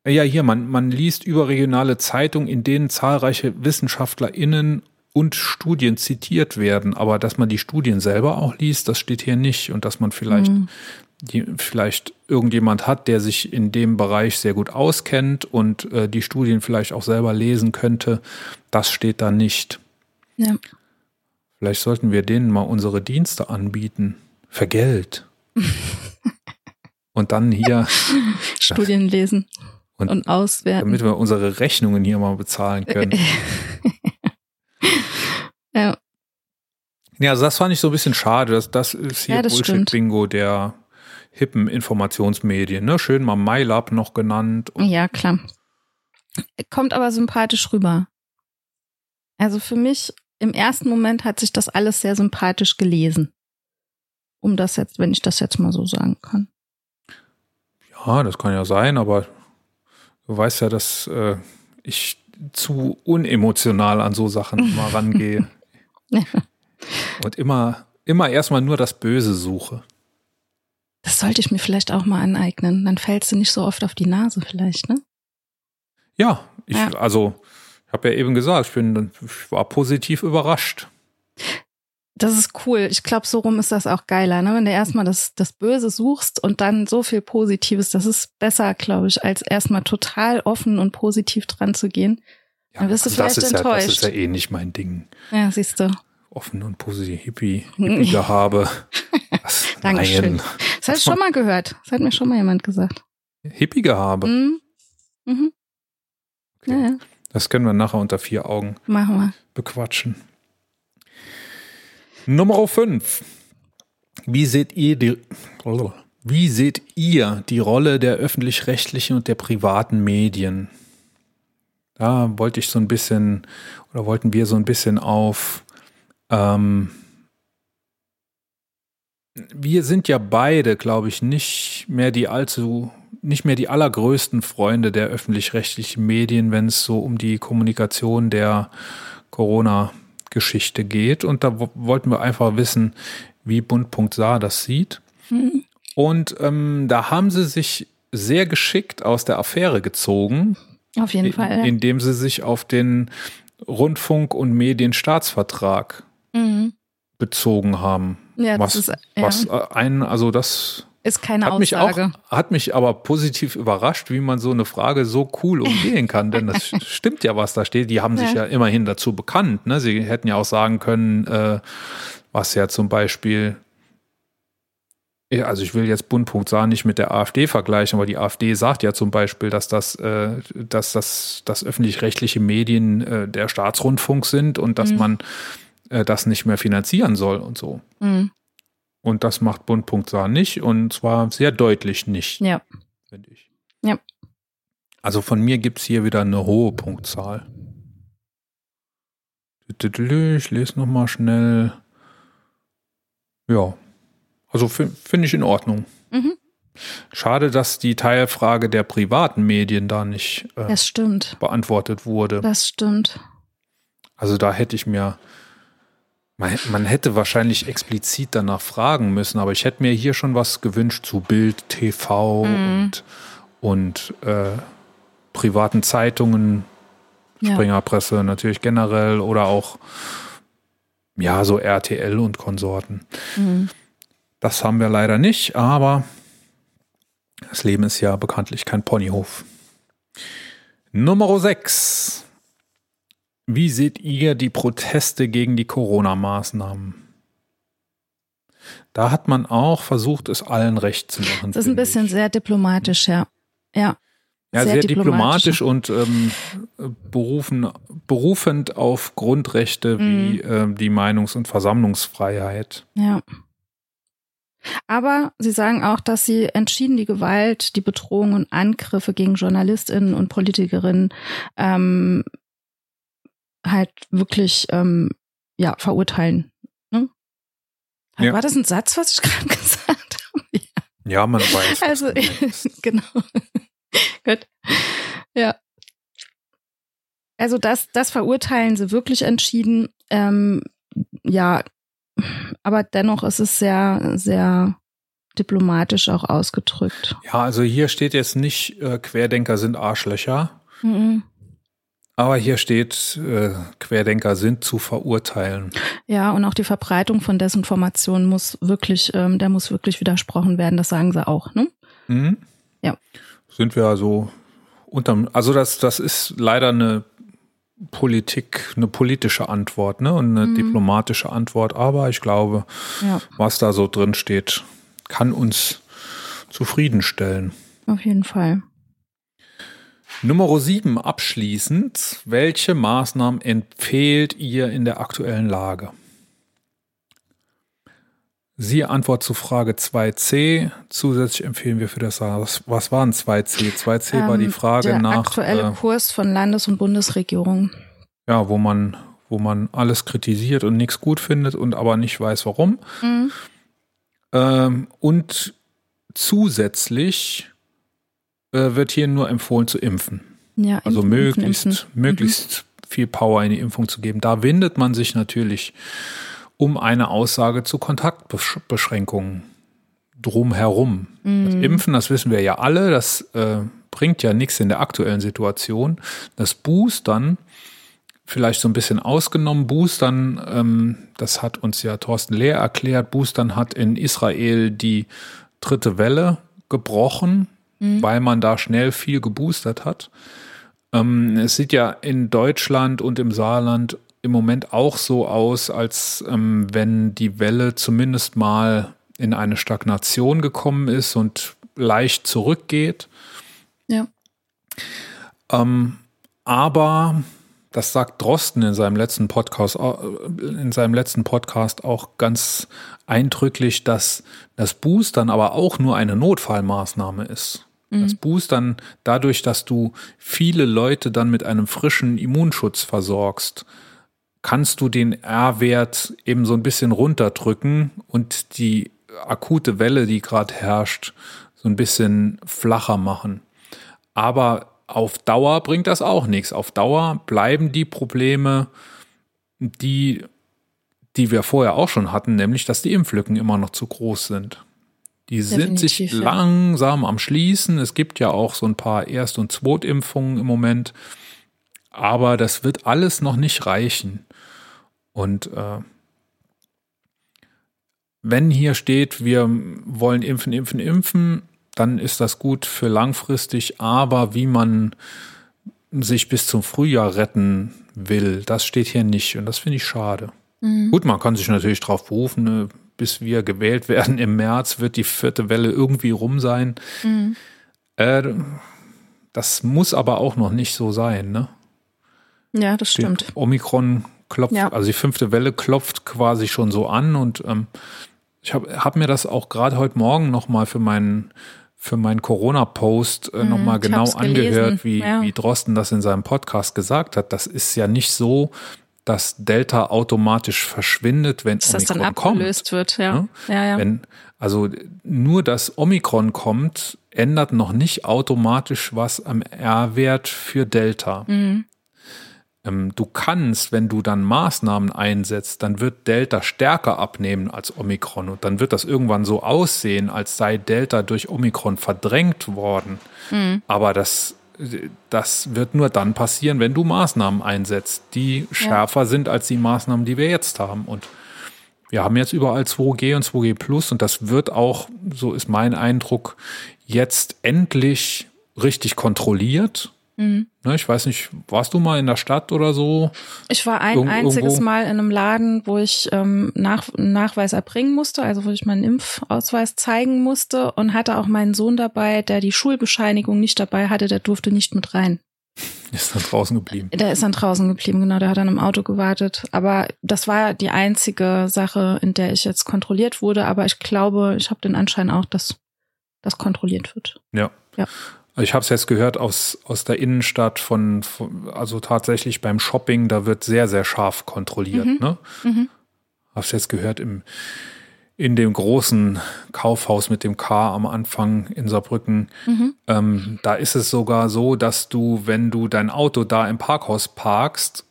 ja, hier, man, man liest überregionale Zeitungen, in denen zahlreiche WissenschaftlerInnen und Studien zitiert werden, aber dass man die Studien selber auch liest, das steht hier nicht. Und dass man vielleicht, mhm. die, vielleicht irgendjemand hat, der sich in dem Bereich sehr gut auskennt und äh, die Studien vielleicht auch selber lesen könnte, das steht da nicht. Ja. Vielleicht sollten wir denen mal unsere Dienste anbieten. Für Geld. [LAUGHS] und dann hier [LAUGHS] Studien lesen und, und, auswerten. Damit wir unsere Rechnungen hier mal bezahlen können. [LAUGHS] ja. Ja, also das fand ich so ein bisschen schade. Das, das ist hier ja, Bullshit-Bingo der hippen Informationsmedien. Ne? Schön mal MyLab noch genannt. ja, klar. Kommt aber sympathisch rüber. Also für mich im ersten Moment hat sich das alles sehr sympathisch gelesen. Um das jetzt, wenn ich das jetzt mal so sagen kann. Ja, das kann ja sein, aber du weißt ja, dass äh, ich zu unemotional an so Sachen [LAUGHS] mal rangehe. [LAUGHS] Und immer, immer erstmal nur das Böse suche. Das sollte ich mir vielleicht auch mal aneignen. Dann fällst du nicht so oft auf die Nase, vielleicht, ne? Ja, ich, ja. also, ich habe ja eben gesagt, ich bin, ich war positiv überrascht. Das ist cool. Ich glaube, so rum ist das auch geiler, ne? Wenn du erstmal das, das Böse suchst und dann so viel Positives, das ist besser, glaube ich, als erstmal total offen und positiv dran zu gehen. Ja, dann wirst du vielleicht das enttäuscht. Ja, das ist ja eh nicht mein Ding. Ja, siehst du. Offen und positiv, Hippie, Hippie-Gehabe. [LAUGHS] Dankeschön. Das Das habe ich schon mal gehört. Das hat mir schon mal jemand gesagt. Hippie-Gehabe. Mhm. Mhm. Okay. Ja, ja. Das können wir nachher unter vier Augen Machen wir. bequatschen. Nummer 5. Wie seht ihr die, wie seht ihr die Rolle der öffentlich-rechtlichen und der privaten Medien? Da wollte ich so ein bisschen, oder wollten wir so ein bisschen auf, ähm, wir sind ja beide, glaube ich, nicht mehr die allzu, nicht mehr die allergrößten Freunde der öffentlich-rechtlichen Medien, wenn es so um die Kommunikation der Corona-Geschichte geht. Und da wo- wollten wir einfach wissen, wie Bund.sa Saar das sieht. Mhm. Und ähm, da haben sie sich sehr geschickt aus der Affäre gezogen, Auf jeden in- Fall. Ja. indem sie sich auf den Rundfunk- und Medienstaatsvertrag Mhm. bezogen haben. Ja, was, das ist, ja, was äh, ein, also das ist keine hat mich Aussage. auch, hat mich aber positiv überrascht, wie man so eine Frage so cool umgehen kann, denn das [LAUGHS] stimmt ja, was da steht. Die haben sich Ja. ja immerhin dazu bekannt. Ne? Sie hätten ja auch sagen können, äh, was ja zum Beispiel, also ich will jetzt Bund.sa nicht mit der AfD vergleichen, aber die AfD sagt ja zum Beispiel, dass das, äh, dass das, dass öffentlich-rechtliche Medien äh, der Staatsrundfunk sind und dass Mhm. man äh, das nicht mehr finanzieren soll und so. Mhm. Und das macht Bund.sa nicht und zwar sehr deutlich nicht, Ja. finde ich. Ja. Also von mir gibt es hier wieder eine hohe Punktzahl. Ich lese nochmal schnell. Ja. Also fi- finde ich in Ordnung. Mhm. Schade, dass die Teilfrage der privaten Medien da nicht äh, Das stimmt. beantwortet wurde. Das stimmt. Also da hätte ich mir, man, man hätte wahrscheinlich explizit danach fragen müssen, aber ich hätte mir hier schon was gewünscht zu Bild, TV Mhm. und, und äh, privaten Zeitungen, Ja. Springerpresse natürlich generell oder auch ja so RTL und Konsorten. Mhm. Das haben wir leider nicht, aber das Leben ist ja bekanntlich kein Ponyhof. Nummer 6. Wie seht ihr die Proteste gegen die Corona-Maßnahmen? Da hat man auch versucht, es allen recht zu machen. Das ist ein bisschen ich. sehr diplomatisch, ja. Ja. ja, sehr, sehr diplomatisch, und ähm, berufen, berufend auf Grundrechte wie Mhm. ähm, die Meinungs- und Versammlungsfreiheit. Ja. Aber sie sagen auch, dass sie entschieden die Gewalt, die Bedrohung und Angriffe gegen JournalistInnen und Politikerinnen ähm, halt wirklich ähm, ja, verurteilen. Ne? Ja. War das ein Satz, was ich [LAUGHS] gerade gesagt habe? Ja, man weiß. Also, [LAUGHS] genau. Gut. Ja. Also das, das verurteilen sie wirklich entschieden. Ähm, ja, aber dennoch ist es sehr, sehr diplomatisch auch ausgedrückt. Ja, also hier steht jetzt nicht, äh, Querdenker sind Arschlöcher, Mhm. Aber hier steht, äh, Querdenker sind zu verurteilen. Ja, und auch die Verbreitung von Desinformation muss wirklich, ähm, der muss wirklich widersprochen werden. Das sagen sie auch, ne? Mhm. Ja. Sind wir also unterm, also das, das ist leider eine Politik, eine politische Antwort, ne? Und eine Mhm. diplomatische Antwort, aber ich glaube, Ja, was da so drin steht, kann uns zufriedenstellen. auf jeden Fall. Nummer 7 abschließend. Welche Maßnahmen empfehlt ihr in der aktuellen Lage? Siehe Antwort zu Frage 2c. Zusätzlich empfehlen wir für das was, was waren 2c? 2c war die Ähm, Frage der nach aktuelle äh, Kurs von Landes- und Bundesregierung. ja, wo man wo man alles kritisiert und nichts gut findet und aber nicht weiß warum. Mhm. Ähm, und zusätzlich äh, wird hier nur empfohlen zu impfen. Ja, Also impfen, impfen, möglichst. Mhm. möglichst viel Power in die Impfung zu geben. Da windet man sich natürlich um eine Aussage zu Kontaktbeschränkungen drumherum. Das Mhm. Impfen, das wissen wir ja alle, das äh, bringt ja nichts in der aktuellen Situation. Das Boostern, vielleicht so ein bisschen ausgenommen, Boostern, ähm, das hat uns ja Thorsten Lehr erklärt, Boostern hat in Israel die dritte Welle gebrochen, Mhm. weil man da schnell viel geboostert hat. Ähm, es sieht ja in Deutschland und im Saarland im Moment auch so aus, als ähm, wenn die Welle zumindest mal in eine Stagnation gekommen ist und leicht zurückgeht. Ja. Ähm, aber das sagt Drosten in seinem letzten Podcast, äh, in seinem letzten Podcast auch ganz eindrücklich, dass das Boostern aber auch nur eine Notfallmaßnahme ist. Mhm. Das Boostern dadurch, dass du viele Leute dann mit einem frischen Immunschutz versorgst, kannst du den R-Wert eben so ein bisschen runterdrücken und die akute Welle, die gerade herrscht, so ein bisschen flacher machen. Aber auf Dauer bringt das auch nichts. Auf Dauer bleiben die Probleme, die, die wir vorher auch schon hatten, nämlich, dass die Impflücken immer noch zu groß sind. Die sind sich ja. langsam am Schließen. Es gibt ja auch so ein paar Erst- und Zweitimpfungen im Moment. Aber das wird alles noch nicht reichen. Und äh, wenn hier steht, wir wollen impfen, impfen, impfen, dann ist das gut für langfristig, aber wie man sich bis zum Frühjahr retten will, das steht hier nicht und das finde ich schade. Mhm. Gut, man kann sich natürlich darauf berufen, ne, bis wir gewählt werden im März wird die vierte Welle irgendwie rum sein. Mhm. Äh, das muss aber auch noch nicht so sein, ne? Ja, das stimmt. Die Omikron klopft, ja. also die fünfte Welle klopft quasi schon so an und ähm, ich habe hab mir das auch gerade heute Morgen nochmal für meinen für meinen Corona-Post äh, mhm, nochmal genau angehört, wie, ja. wie Drosten das in seinem Podcast gesagt hat. Das ist ja nicht so, dass Delta automatisch verschwindet, wenn dass Omikron das dann abgelöst kommt. wird, ja. Ne? ja, ja. Wenn, also nur dass Omikron kommt, ändert noch nicht automatisch was am R-Wert für Delta. Mhm. Ähm, du kannst, wenn du dann Maßnahmen einsetzt, dann wird Delta stärker abnehmen als Omikron und dann wird das irgendwann so aussehen, als sei Delta durch Omikron verdrängt worden. Mhm. Aber das, das wird nur dann passieren, wenn du Maßnahmen einsetzt, die schärfer ja. sind als die Maßnahmen, die wir jetzt haben. Und wir haben jetzt überall 2G und 2G Plus und das wird auch, so ist mein Eindruck, jetzt endlich richtig kontrolliert Mhm. Ne, ich weiß nicht, warst du mal in der Stadt oder so? Ich war ein Ir einziges irgendwo? Mal in einem Laden, wo ich ähm, nach, Nachweis erbringen musste, also wo ich meinen Impfausweis zeigen musste und hatte auch meinen Sohn dabei, der die Schulbescheinigung nicht dabei hatte, der durfte nicht mit rein. [LAUGHS] Ist dann draußen geblieben. Der ist dann draußen geblieben, genau, der hat dann im Auto gewartet. Aber das war die einzige Sache, in der ich jetzt kontrolliert wurde. Aber ich glaube, ich habe den Anschein auch, dass das kontrolliert wird. Ja. Ja. Also ich habe es jetzt gehört aus, aus der Innenstadt von, von, also tatsächlich beim Shopping, da wird sehr, sehr scharf kontrolliert. Mhm. Ne? Mhm. Hab's jetzt gehört im, in dem großen Kaufhaus mit dem K am Anfang in Saarbrücken. Mhm. Ähm, da ist es sogar so, dass du, wenn du dein Auto da im Parkhaus parkst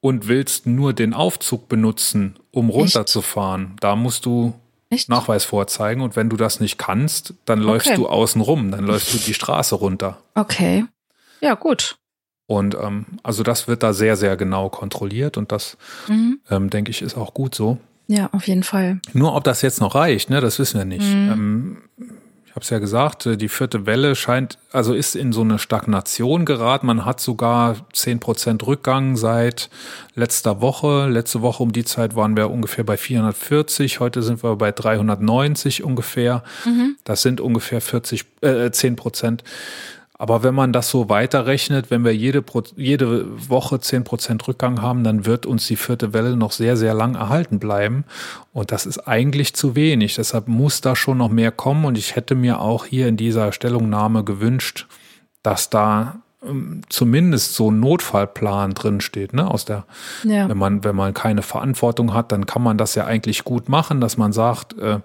und willst nur den Aufzug benutzen, um runterzufahren, Echt? da musst du Echt? Nachweis vorzeigen und wenn du das nicht kannst, dann läufst okay. du außen rum, dann läufst du die Straße runter. Okay. Ja, gut. Und ähm, also das wird da sehr, sehr genau kontrolliert und das, mhm. ähm, denke ich, ist auch gut so. Ja, auf jeden Fall. Nur ob das jetzt noch reicht, ne, das wissen wir nicht. Mhm. Ähm, habe es ja gesagt, äh, die vierte Welle scheint, also ist in so eine Stagnation geraten. Man hat sogar zehn Prozent Rückgang seit letzter Woche. Letzte Woche um die Zeit waren wir ungefähr bei 440. Heute sind wir bei 390 ungefähr. Mhm. Das sind ungefähr 40, äh, 10 Prozent. Aber wenn man das so weiterrechnet, wenn wir jede, jede Woche zehn Prozent Rückgang haben, dann wird uns die vierte Welle noch sehr, sehr lang erhalten bleiben. Und das ist eigentlich zu wenig. Deshalb muss da schon noch mehr kommen. Und ich hätte mir auch hier in dieser Stellungnahme gewünscht, dass da ähm, zumindest so ein Notfallplan drinsteht, ne? Aus der, ja. wenn man, wenn man keine Verantwortung hat, dann kann man das ja eigentlich gut machen, dass man sagt, äh,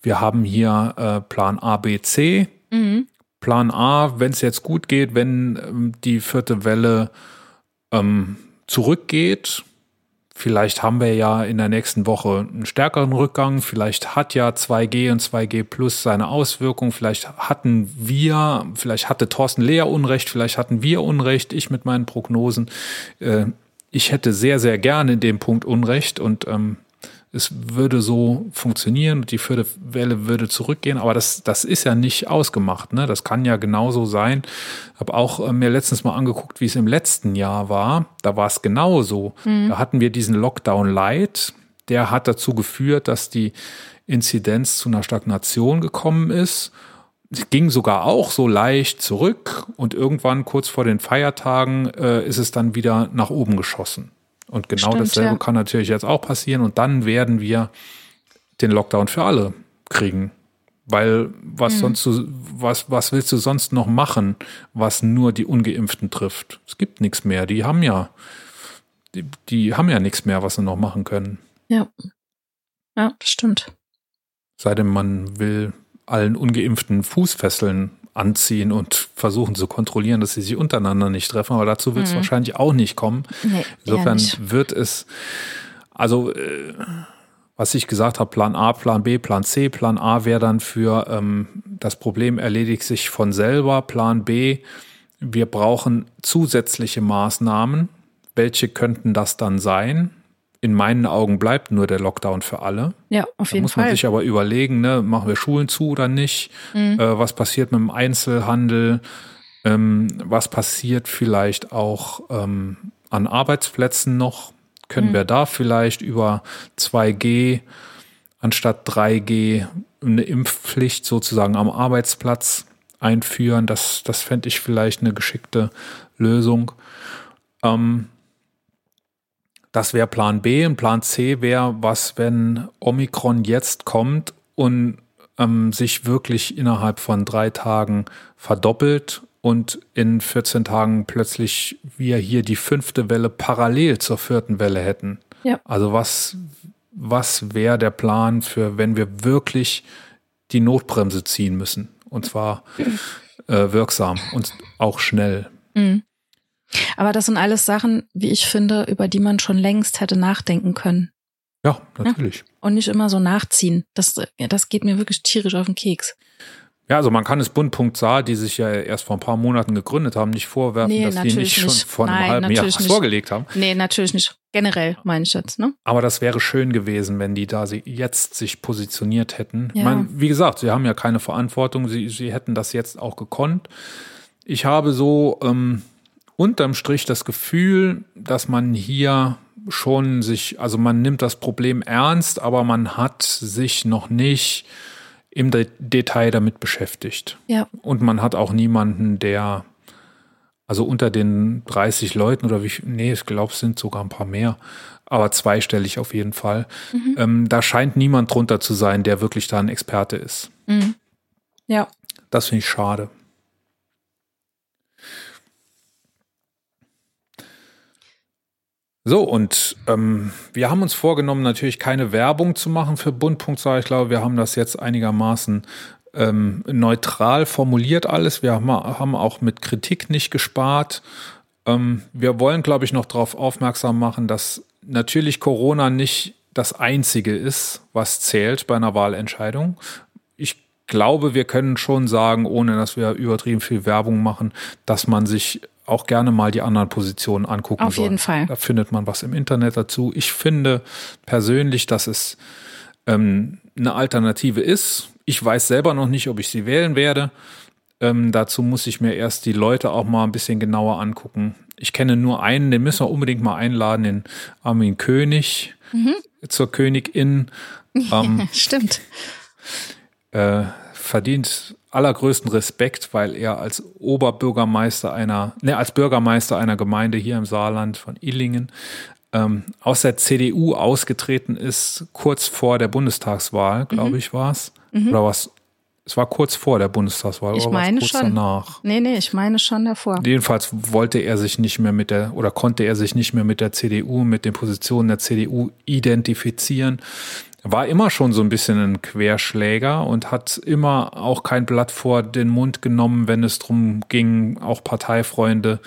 wir haben hier äh, Plan A, B, C. Mhm. Plan A, wenn es jetzt gut geht, wenn ähm, die vierte Welle ähm, zurückgeht. Vielleicht haben wir ja in der nächsten Woche einen stärkeren Rückgang. Vielleicht hat ja 2G und 2G Plus seine Auswirkungen. Vielleicht hatten wir, vielleicht hatte Thorsten Lehr Unrecht, vielleicht hatten wir Unrecht, ich mit meinen Prognosen. Äh, ich hätte sehr, sehr gerne in dem Punkt Unrecht und ähm, es würde so funktionieren, die vierte Welle würde zurückgehen, aber das, das ist ja nicht ausgemacht. Ne? Das kann ja genauso sein. Habe auch äh, mir letztens mal angeguckt, wie es im letzten Jahr war. Da war es genauso. Mhm. Da hatten wir diesen Lockdown Light. der hat dazu geführt, dass die Inzidenz zu einer Stagnation gekommen ist. Es ging sogar auch so leicht zurück und irgendwann kurz vor den Feiertagen äh, ist es dann wieder nach oben geschossen. Und genau Stimmt, dasselbe ja. kann natürlich jetzt auch passieren und dann werden wir den Lockdown für alle kriegen. Weil was sonst du, was, was willst du sonst noch machen, was nur die Ungeimpften trifft? Es gibt nichts mehr. Die haben ja, die, die haben ja nichts mehr, was sie noch machen können. Ja. Ja, das stimmt. Sei denn, man will allen Ungeimpften Fußfesseln anziehen und versuchen zu kontrollieren, dass sie sich untereinander nicht treffen. Aber dazu wird es wahrscheinlich auch nicht kommen. Nee, Insofern nicht. wird es, also äh, was ich gesagt habe, Plan A, Plan B, Plan C. Plan A wäre dann für ähm, das Problem erledigt sich von selber. Plan B, wir brauchen zusätzliche Maßnahmen. Welche könnten das dann sein? In meinen Augen bleibt nur der Lockdown für alle. Ja, auf Da jeden muss man Fall. sich aber überlegen, ne, machen wir Schulen zu oder nicht? Mhm. Äh, was passiert mit dem Einzelhandel? Ähm, was passiert vielleicht auch ähm, an Arbeitsplätzen noch? Können Mhm. wir da vielleicht über 2G anstatt 3G eine Impfpflicht sozusagen am Arbeitsplatz einführen? Das, das fände ich vielleicht eine geschickte Lösung. Ähm, das wäre Plan B und Plan C wäre, was, wenn Omikron jetzt kommt und ähm, sich wirklich innerhalb von drei Tagen verdoppelt und in 14 Tagen plötzlich wir hier die fünfte Welle parallel zur vierten Welle hätten. Ja. Also was, was wäre der Plan für, wenn wir wirklich die Notbremse ziehen müssen? Und zwar äh, wirksam und auch schnell. Mhm. Aber das sind alles Sachen, wie ich finde, über die man schon längst hätte nachdenken können. Ja, natürlich. Und nicht immer so nachziehen. Das, das geht mir wirklich tierisch auf den Keks. Ja, also man kann es Bund. Saar, die sich ja erst vor ein paar Monaten gegründet haben, nicht vorwerfen, Nee, dass die nicht schon nicht. vor einem Nein, halben Jahr was vorgelegt haben. Nee, natürlich nicht. Generell meine ich jetzt, ne? Aber das wäre schön gewesen, wenn die da sie jetzt sich positioniert hätten. Ich Ja. meine, wie gesagt, sie haben ja keine Verantwortung, sie, sie hätten das jetzt auch gekonnt. Ich habe so ähm, unterm Strich das Gefühl, dass man hier schon sich, also man nimmt das Problem ernst, aber man hat sich noch nicht im De Detail damit beschäftigt. Ja. Und man hat auch niemanden, der, also unter den 30 Leuten oder wie nee, ich glaube, es sind sogar ein paar mehr, aber zweistellig auf jeden Fall. Ähm, da scheint niemand drunter zu sein, der wirklich da ein Experte ist. Mhm. Ja. Das finde ich schade. So, und ähm, wir haben uns vorgenommen, natürlich keine Werbung zu machen für Bund.sa. Ich glaube, wir haben das jetzt einigermaßen ähm, neutral formuliert alles. Wir haben, haben auch mit Kritik nicht gespart. Ähm, wir wollen, glaube ich, noch darauf aufmerksam machen, dass natürlich Corona nicht das Einzige ist, was zählt bei einer Wahlentscheidung. Ich glaube, wir können schon sagen, ohne dass wir übertrieben viel Werbung machen, dass man sich auch gerne mal die anderen Positionen angucken Auf soll. jeden Fall. Da findet man was im Internet dazu. Ich finde persönlich, dass es ähm, eine Alternative ist. Ich weiß selber noch nicht, ob ich sie wählen werde. Ähm, dazu muss ich mir erst die Leute auch mal ein bisschen genauer angucken. Ich kenne nur einen, den müssen wir unbedingt mal einladen, den Armin König zur Königin. [LAUGHS] Ähm, Stimmt. äh, verdient allergrößten Respekt, weil er als Oberbürgermeister einer, ne, als Bürgermeister einer Gemeinde hier im Saarland von Illingen ähm, aus der CDU ausgetreten ist, kurz vor der Bundestagswahl, glaube Mhm. ich, war es. Oder was? Es war kurz vor der Bundestagswahl, Ich oder meine kurz schon. danach? Nee, nee, ich meine schon davor. Jedenfalls wollte er sich nicht mehr mit der oder konnte er sich nicht mehr mit der CDU, mit den Positionen der CDU identifizieren. War immer schon so ein bisschen ein Querschläger und hat immer auch kein Blatt vor den Mund genommen, wenn es darum ging, auch Parteifreunde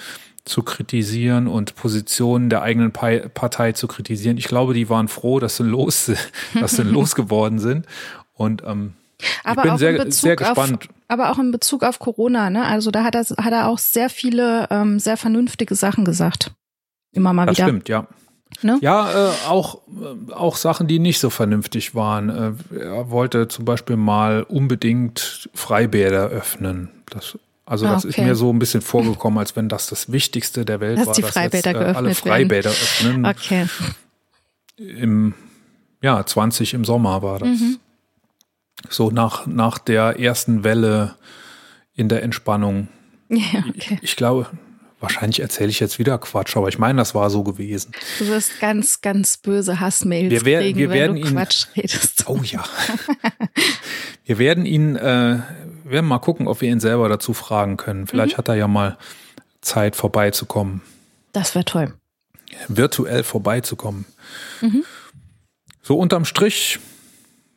zu kritisieren und Positionen der eigenen Partei zu kritisieren. Ich glaube, die waren froh, dass sie los, [LAUGHS] dass sie [LAUGHS] losgeworden sind. Und ähm, Aber bin auch sehr- in Bezug sehr gespannt. Auf, aber auch in Bezug auf Corona, ne? Also da hat er, hat er auch sehr viele ähm, sehr vernünftige Sachen gesagt. Immer mal Das wieder. stimmt, ja. Ne? Ja, äh, auch, äh, auch Sachen, die nicht so vernünftig waren. Äh, er wollte zum Beispiel mal unbedingt Freibäder öffnen. Das, also Ah, das ist mir so ein bisschen vorgekommen, als wenn das das Wichtigste der Welt Dass war, die dass Freibäder jetzt, äh, alle Freibäder öffnen. Okay. Im, ja, 20 im Sommer war das. Mhm. So nach, nach der ersten Welle in der Entspannung. [LAUGHS] Ja, okay. Ich, ich glaube, wahrscheinlich erzähle ich jetzt wieder Quatsch, aber ich meine, das war so gewesen. Du wirst ganz, ganz böse Hassmails wir wer, kriegen, wir wenn du ihn, Quatsch redest. Oh ja. [LAUGHS] wir werden ihn, äh, werden mal gucken, ob wir ihn selber dazu fragen können. Vielleicht mhm. hat er ja mal Zeit vorbeizukommen. Das wäre toll. Virtuell vorbeizukommen. Mhm. So unterm Strich,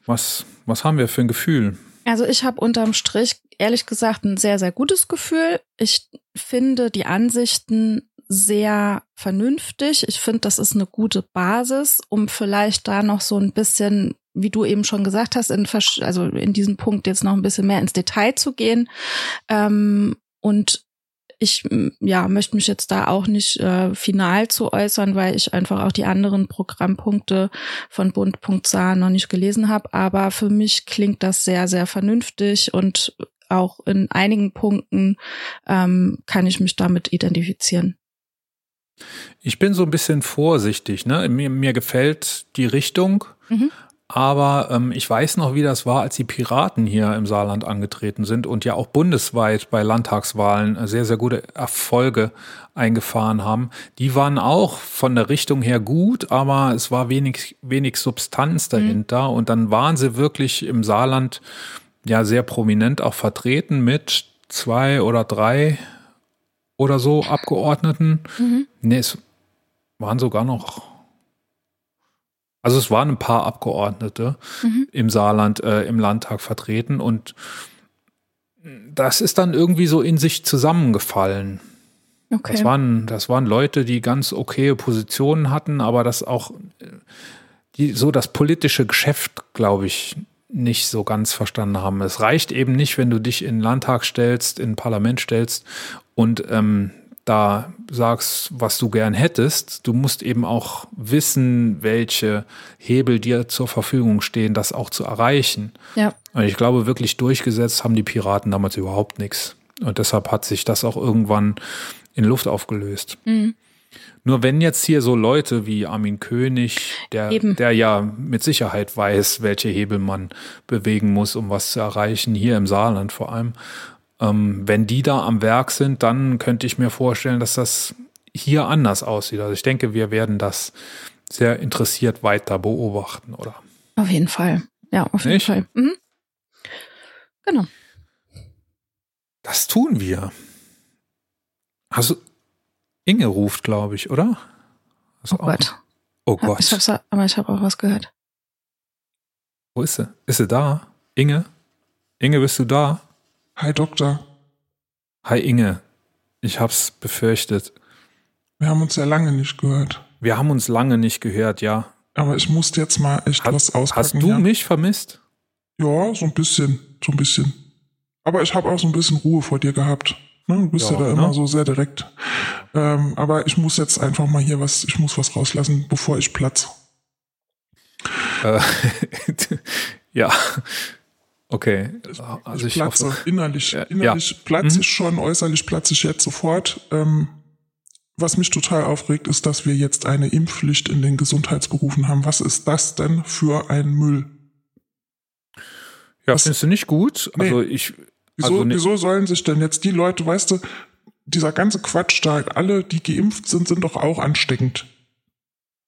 was, was haben wir für ein Gefühl? Also ich habe unterm Strich ehrlich gesagt ein sehr, sehr gutes Gefühl. Ich finde die Ansichten sehr vernünftig. Ich finde, das ist eine gute Basis, um vielleicht da noch so ein bisschen, wie du eben schon gesagt hast, in, also in diesem Punkt jetzt noch ein bisschen mehr ins Detail zu gehen. Ähm, und ich ja möchte mich jetzt da auch nicht äh, final zu äußern, weil ich einfach auch die anderen Programmpunkte von Bund.sa noch nicht gelesen habe. Aber für mich klingt das sehr, sehr vernünftig und auch in einigen Punkten ähm, kann ich mich damit identifizieren. Ich bin so ein bisschen vorsichtig. Ne? Mir, mir gefällt die Richtung, mhm. Aber ähm, ich weiß noch, wie das war, als die Piraten hier im Saarland angetreten sind und ja auch bundesweit bei Landtagswahlen sehr, sehr gute Erfolge eingefahren haben. Die waren auch von der Richtung her gut, aber es war wenig, wenig Substanz mhm. dahinter. Mhm. Und dann waren sie wirklich im Saarland ja sehr prominent auch vertreten mit zwei oder drei oder so Abgeordneten. Mhm. Nee, es waren sogar noch also es waren ein paar Abgeordnete mhm. im Saarland äh, im Landtag vertreten und das ist dann irgendwie so in sich zusammengefallen. Okay. Das waren, das waren Leute, die ganz okaye Positionen hatten, aber das auch die so das politische Geschäft, glaube ich, nicht so ganz verstanden haben. Es reicht eben nicht, wenn du dich in den Landtag stellst, in ein Parlament stellst und ähm, da sagst, was du gern hättest. Du musst eben auch wissen, welche Hebel dir zur Verfügung stehen, das auch zu erreichen. Ja. Und ich glaube, wirklich durchgesetzt haben die Piraten damals überhaupt nichts. Und deshalb hat sich das auch irgendwann in Luft aufgelöst. Mhm. Nur wenn jetzt hier so Leute wie Armin König, der, der ja mit Sicherheit weiß, welche Hebel man bewegen muss, um was zu erreichen, hier im Saarland vor allem, ähm, wenn die da am Werk sind, dann könnte ich mir vorstellen, dass das hier anders aussieht. Also ich denke, wir werden das sehr interessiert weiter beobachten, oder? Auf jeden Fall. Ja, auf jeden Nicht? Fall. Mhm. Genau. Das tun wir. Also, Inge ruft, glaube ich, oder? oh Gott. Oh Gott. Ich hab's, aber ich habe auch was gehört. Wo ist sie? Ist sie da? Inge? Inge, bist du da? Hi Doktor. Hi Inge. Ich hab's befürchtet. Wir haben uns ja lange nicht gehört. Wir haben uns lange nicht gehört, ja. Aber ich musste jetzt mal echt Hat, was auspacken. Hast du ja. mich vermisst? Ja, so ein bisschen, so ein bisschen. Aber ich habe auch so ein bisschen Ruhe vor dir gehabt. Ne? Du bist ja, ja da ne? immer so sehr direkt. Ähm, aber ich muss jetzt einfach mal hier was, ich muss was rauslassen, bevor ich platz. Äh, [LAUGHS] ja, Okay. Also ich, ich platze hoffe, innerlich. Innerlich ja. platze mhm. ich schon, äußerlich platze ich jetzt sofort. Ähm, was mich total aufregt, ist, dass wir jetzt eine Impfpflicht in den Gesundheitsberufen haben. Was ist das denn für ein Müll? Ja, was, findest du nicht gut? Nee. Also ich. Wieso, also wieso sollen sich denn jetzt die Leute, weißt du, dieser ganze Quatsch da, alle, die geimpft sind, sind doch auch ansteckend.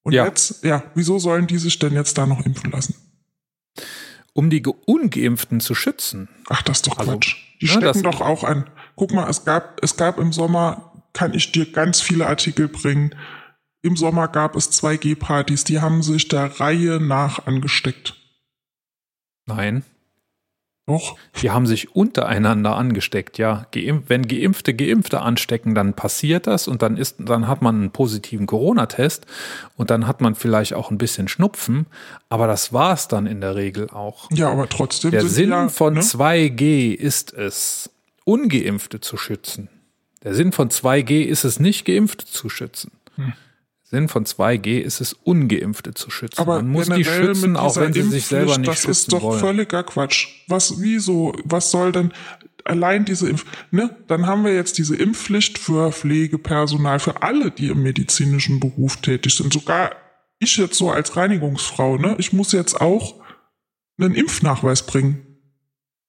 Und ja. jetzt, ja, wieso sollen die sich denn jetzt da noch impfen lassen? um die Ungeimpften zu schützen. Ach, das ist doch also, Quatsch. Die ja, stecken doch auch an. Guck mal, es gab, es gab im Sommer, kann ich dir ganz viele Artikel bringen. Im Sommer gab es 2G-Partys, die haben sich der Reihe nach angesteckt. Nein. Doch. Die haben sich untereinander angesteckt, ja. Geimpf wenn Geimpfte Geimpfte anstecken, dann passiert das und dann ist, dann hat man einen positiven Corona-Test und dann hat man vielleicht auch ein bisschen Schnupfen, aber das war es dann in der Regel auch. Ja, aber trotzdem. Der Sinn ja, von ne? 2G ist es, Ungeimpfte zu schützen. Der Sinn von 2G ist es nicht, Geimpfte zu schützen. Hm. Sinn von 2G ist es, Ungeimpfte zu schützen. Aber Man muss die schützen, auch wenn sie sich selber nicht schützen wollen. Das ist doch wollen. völliger Quatsch. Was, wieso, was soll denn allein diese Impf, ne? Dann haben wir jetzt diese Impfpflicht für Pflegepersonal, für alle, die im medizinischen Beruf tätig sind. Sogar ich jetzt so als Reinigungsfrau, ne, ich muss jetzt auch einen Impfnachweis bringen.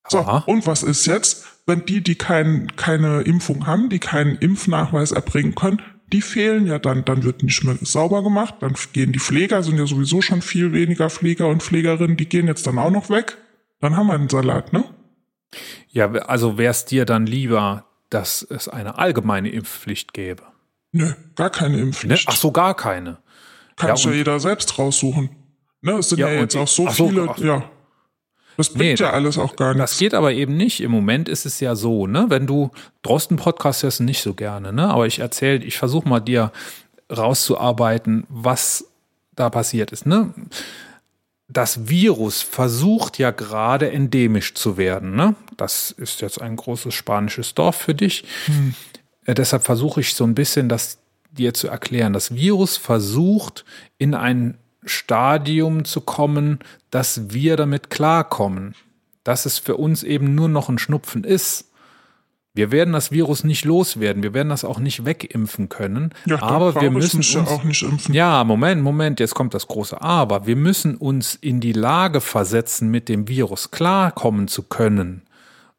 So, Aha. und was ist jetzt, wenn die, die kein, keine Impfung haben, die keinen Impfnachweis erbringen können, die fehlen ja dann, dann wird nicht mehr sauber gemacht, dann gehen die Pfleger, sind ja sowieso schon viel weniger Pfleger und Pflegerinnen, die gehen jetzt dann auch noch weg. Dann haben wir einen Salat, ne? Ja, also wäre es dir dann lieber, dass es eine allgemeine Impfpflicht gäbe? Nö, gar keine Impfpflicht. Ne? Ach so, gar keine. Kann ja, sich ja jeder selbst raussuchen. Ne, es sind ja, ja jetzt auch so, so viele, ach, ja. Das bringt nee, ja alles auch gar nichts. Das geht aber eben nicht. Im Moment ist es ja so, ne, wenn du Drosten Podcast hörst, nicht so gerne, ne, aber ich erzähle, ich versuche mal dir rauszuarbeiten, was da passiert ist, ne? Das Virus versucht ja gerade endemisch zu werden, ne? Das ist jetzt ein großes spanisches Dorf für dich. Hm. Äh, deshalb versuche ich so ein bisschen das dir zu erklären. Das Virus versucht in ein Stadium zu kommen, dass wir damit klarkommen, dass es für uns eben nur noch ein Schnupfen ist. Wir werden das Virus nicht loswerden, wir werden das auch nicht wegimpfen können, ja, aber wir müssen uns, auch nicht impfen. Ja, Moment, Moment, jetzt kommt das große Aber. Wir müssen uns in die Lage versetzen, mit dem Virus klarkommen zu können.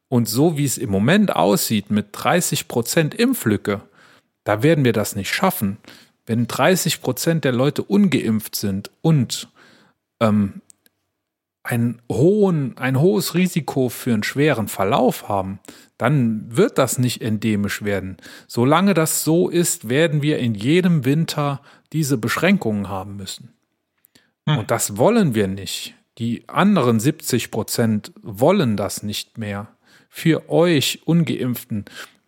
Und so wie es im Moment aussieht, mit 30 Prozent Impflücke, da werden wir das nicht schaffen. Wenn 30 Prozent der Leute ungeimpft sind und ähm, ein, hohen, ein hohes Risiko für einen schweren Verlauf haben, dann wird das nicht endemisch werden. Solange das so ist, werden wir in jedem Winter diese Beschränkungen haben müssen. Hm. Und das wollen wir nicht. Die anderen 70 Prozent wollen das nicht mehr. Für euch ungeimpften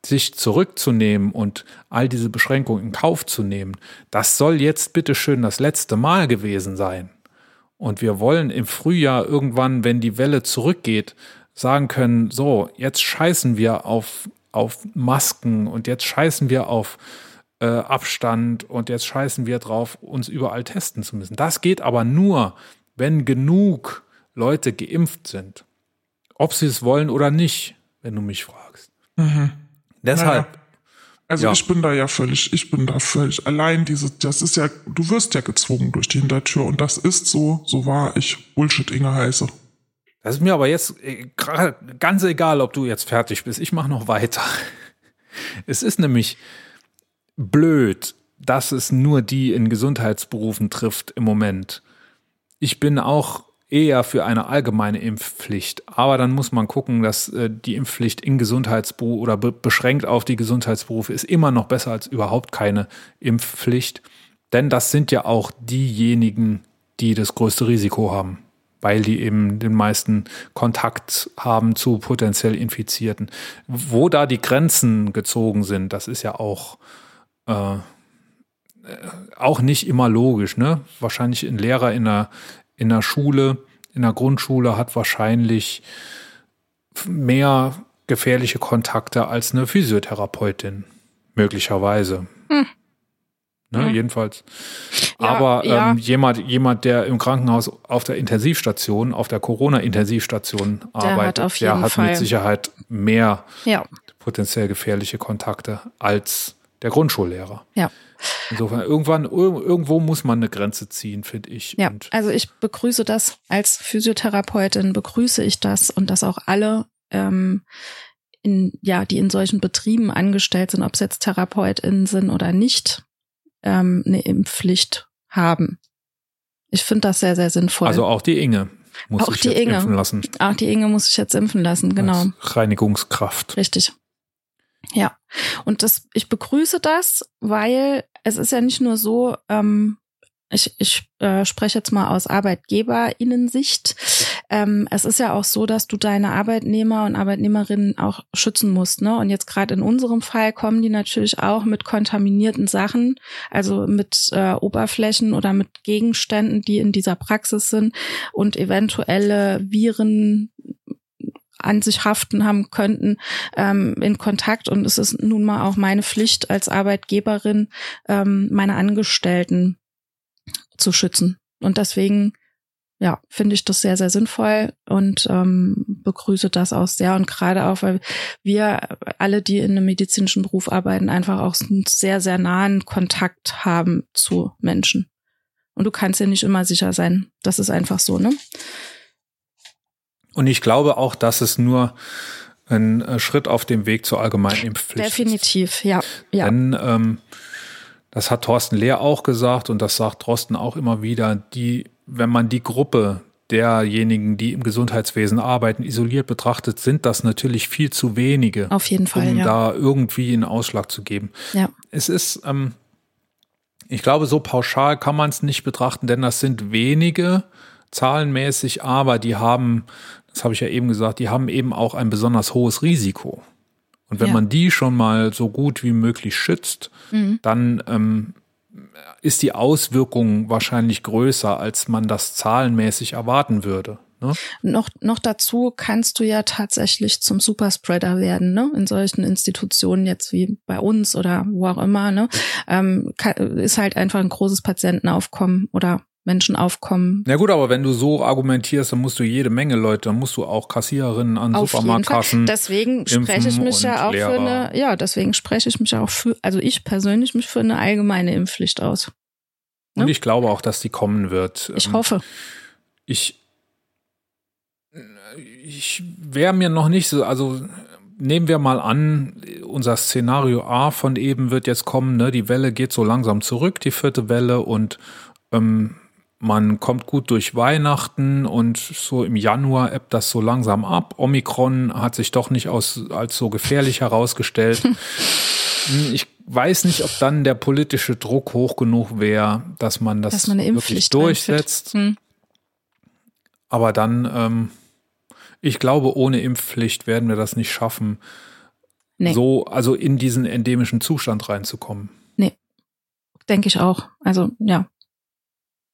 sich zurückzunehmen und all diese Beschränkungen in Kauf zu nehmen, das soll jetzt bitteschön das letzte Mal gewesen sein. Und wir wollen im Frühjahr irgendwann, wenn die Welle zurückgeht, sagen können, so, jetzt scheißen wir auf, auf Masken und jetzt scheißen wir auf äh, Abstand und jetzt scheißen wir drauf, uns überall testen zu müssen. Das geht aber nur, wenn genug Leute geimpft sind. Ob sie es wollen oder nicht, wenn du mich fragst. Mhm. Deshalb. Naja. Also ja. ich bin da ja völlig, ich bin da völlig allein. Diese, das ist ja, du wirst ja gezwungen durch die Hintertür und das ist so, so war ich Bullshit Inge heiße. Das ist mir aber jetzt äh, ganz egal, ob du jetzt fertig bist. Ich mache noch weiter. [LAUGHS] Es ist nämlich blöd, dass es nur die in Gesundheitsberufen trifft im Moment. Ich bin auch eher für eine allgemeine Impfpflicht. Aber dann muss man gucken, dass äh, die Impfpflicht in Gesundheitsberufe oder be beschränkt auf die Gesundheitsberufe ist immer noch besser als überhaupt keine Impfpflicht. Denn das sind ja auch diejenigen, die das größte Risiko haben, weil die eben den meisten Kontakt haben zu potenziell Infizierten. Wo da die Grenzen gezogen sind, das ist ja auch äh, äh auch nicht immer logisch, ne? Wahrscheinlich ein Lehrer in einer, in der Schule, in der Grundschule hat wahrscheinlich mehr gefährliche Kontakte als eine Physiotherapeutin. Möglicherweise. Hm. Ne, hm. Jedenfalls. Ja, Aber ja. Ähm, jemand, jemand, der im Krankenhaus auf der Intensivstation, auf der Corona-Intensivstation arbeitet, hat der hat Fall. mit Sicherheit mehr ja. potenziell gefährliche Kontakte als der Grundschullehrer. Ja. Insofern, irgendwann, irgendwo muss man eine Grenze ziehen, finde ich. Ja, und also ich begrüße das als Physiotherapeutin, begrüße ich das und dass auch alle, ähm, in, ja, die in solchen Betrieben angestellt sind, ob es jetzt TherapeutInnen sind oder nicht, ähm, eine Impfpflicht haben. Ich finde das sehr, sehr sinnvoll. Also auch die Inge muss auch sich die jetzt Inge. impfen lassen. Auch die Inge muss sich jetzt impfen lassen, genau. Als Reinigungskraft. Richtig. Ja, und das, ich begrüße das, weil es ist ja nicht nur so, ähm, ich, ich äh, spreche jetzt mal aus Arbeitgeberinnensicht. Ähm, es ist ja auch so, dass du deine Arbeitnehmer und Arbeitnehmerinnen auch schützen musst. Ne? Und jetzt gerade in unserem Fall kommen die natürlich auch mit kontaminierten Sachen, also mit äh, Oberflächen oder mit Gegenständen, die in dieser Praxis sind und eventuelle Viren an sich haften haben könnten, ähm, in Kontakt. Und es ist nun mal auch meine Pflicht als Arbeitgeberin, ähm, meine Angestellten zu schützen. Und deswegen, ja, finde ich das sehr, sehr sinnvoll und ähm, begrüße das auch sehr. Und gerade auch, weil wir alle, die in einem medizinischen Beruf arbeiten, einfach auch einen sehr, sehr nahen Kontakt haben zu Menschen. Und du kannst dir nicht immer sicher sein. Das ist einfach so, ne? Und ich glaube auch, dass es nur ein äh, Schritt auf dem Weg zur allgemeinen Impfpflicht Definitiv, ja. ja. Denn ähm, das hat Thorsten Lehr auch gesagt und das sagt Drosten auch immer wieder, die, wenn man die Gruppe derjenigen, die im Gesundheitswesen arbeiten, isoliert betrachtet, sind das natürlich viel zu wenige. Auf jeden Fall, um ja. da irgendwie einen Ausschlag zu geben. Ja. Es ist, ähm, ich glaube, so pauschal kann man es nicht betrachten, denn das sind wenige zahlenmäßig, aber die haben, das habe ich ja eben gesagt, die haben eben auch ein besonders hohes Risiko. Und wenn Ja. man die schon mal so gut wie möglich schützt, Mhm. dann ähm, ist die Auswirkung wahrscheinlich größer, als man das zahlenmäßig erwarten würde. Ne? Noch, noch dazu kannst du ja tatsächlich zum Superspreader werden, ne? In solchen Institutionen jetzt wie bei uns oder wo auch immer, ne? Ähm, ka- ist halt einfach ein großes Patientenaufkommen oder Menschenaufkommen. Na gut, aber wenn du so argumentierst, dann musst du jede Menge Leute, dann musst du auch Kassiererinnen an Auf. Supermarktkassen. Deswegen spreche ich mich ja und auch für Lehrer. eine, ja, deswegen spreche ich mich auch für, also ich persönlich mich für eine allgemeine Impfpflicht aus. Und ne? ich glaube auch, dass die kommen wird. Ich Ähm, hoffe. Ich, ich wäre mir noch nicht so, also nehmen wir mal an, unser Szenario A von eben wird jetzt kommen, ne, die Welle geht so langsam zurück, die vierte Welle und ähm, man kommt gut durch Weihnachten und so im Januar ebbt das so langsam ab. Omikron hat sich doch nicht aus, als so gefährlich herausgestellt. [LAUGHS] Ich weiß nicht, ob dann der politische Druck hoch genug wäre, dass man das Dass man wirklich durchsetzt. Hm. Aber dann, ähm, ich glaube, ohne Impfpflicht werden wir das nicht schaffen, Nee. so, also in diesen endemischen Zustand reinzukommen. Denke ich auch. Also, ja.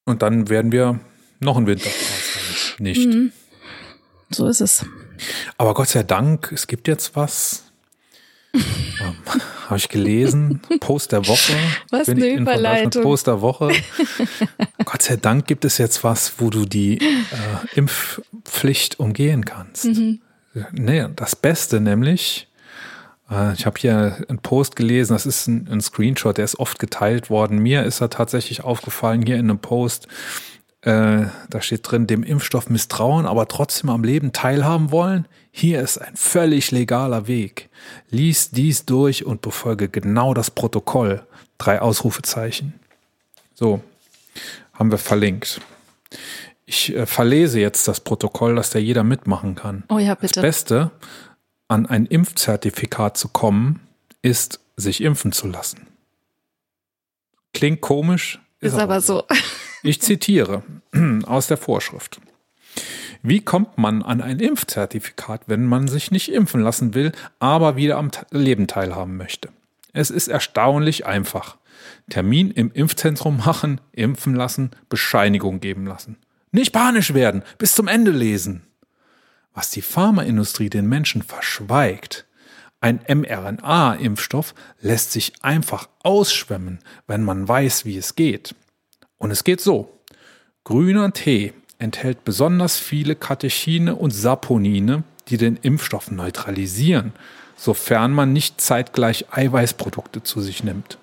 Und dann werden wir noch einen Winter haben. Nicht. Mhm. So ist es. Aber Gott sei Dank, es gibt jetzt was. [LAUGHS] ähm, Habe ich gelesen. Post der Woche. Was Bin eine Überleitung. Post der Woche. [LAUGHS] Gott sei Dank gibt es jetzt was, wo du die äh, Impfpflicht umgehen kannst. Mhm. Nee, das Beste nämlich, ich habe hier einen Post gelesen, das ist ein, ein Screenshot, der ist oft geteilt worden. Mir ist er tatsächlich aufgefallen hier in einem Post. Äh, da steht drin, dem Impfstoff misstrauen, aber trotzdem am Leben teilhaben wollen. Hier ist ein völlig legaler Weg. Lies dies durch und befolge genau das Protokoll. Drei Ausrufezeichen. So, haben wir verlinkt. Ich äh, verlese jetzt das Protokoll, dass da jeder mitmachen kann. Oh ja, Das bitte. Beste, an ein Impfzertifikat zu kommen, ist, sich impfen zu lassen. Klingt komisch, Ist aber so. ich zitiere [CLEARS THROAT] aus der Vorschrift. Wie kommt man an ein Impfzertifikat, wenn man sich nicht impfen lassen will, aber wieder am Leben teilhaben möchte? Es ist erstaunlich einfach. Termin im Impfzentrum machen, impfen lassen, Bescheinigung geben lassen. Nicht panisch werden, bis zum Ende lesen. Was die Pharmaindustrie den Menschen verschweigt, ein mRNA-Impfstoff lässt sich einfach ausschwemmen, wenn man weiß, wie es geht. Und es geht so. Grüner Tee enthält besonders viele Katechine und Saponine, die den Impfstoff neutralisieren, sofern man nicht zeitgleich Eiweißprodukte zu sich nimmt.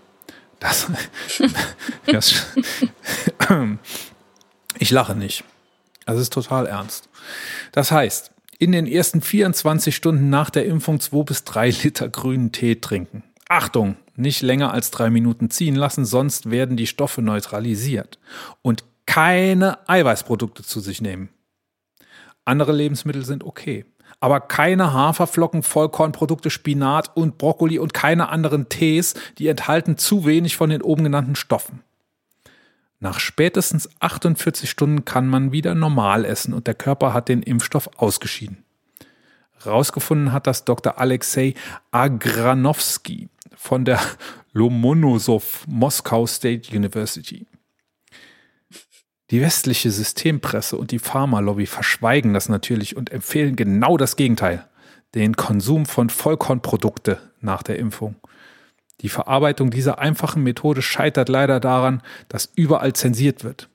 Das, [LAUGHS] das ich lache nicht. Das ist total ernst. Das heißt, in den ersten 24 Stunden nach der Impfung zwei bis drei [LAUGHS] Liter grünen Tee trinken. Achtung, nicht länger als drei Minuten ziehen lassen, sonst werden die Stoffe neutralisiert. Und keine Eiweißprodukte zu sich nehmen. Andere Lebensmittel sind okay. Aber keine Haferflocken, Vollkornprodukte, Spinat und Brokkoli und keine anderen Tees, die enthalten zu wenig von den oben genannten Stoffen. Nach spätestens 48 Stunden kann man wieder normal essen und der Körper hat den Impfstoff ausgeschieden. Rausgefunden hat das Dr. Alexei Agranowski von der [LAUGHS] Lomonosov Moskau State University. Die westliche Systempresse und die Pharmalobby verschweigen das natürlich und empfehlen genau das Gegenteil, den Konsum von Vollkornprodukte nach der Impfung. Die Verarbeitung dieser einfachen Methode scheitert leider daran, dass überall zensiert wird.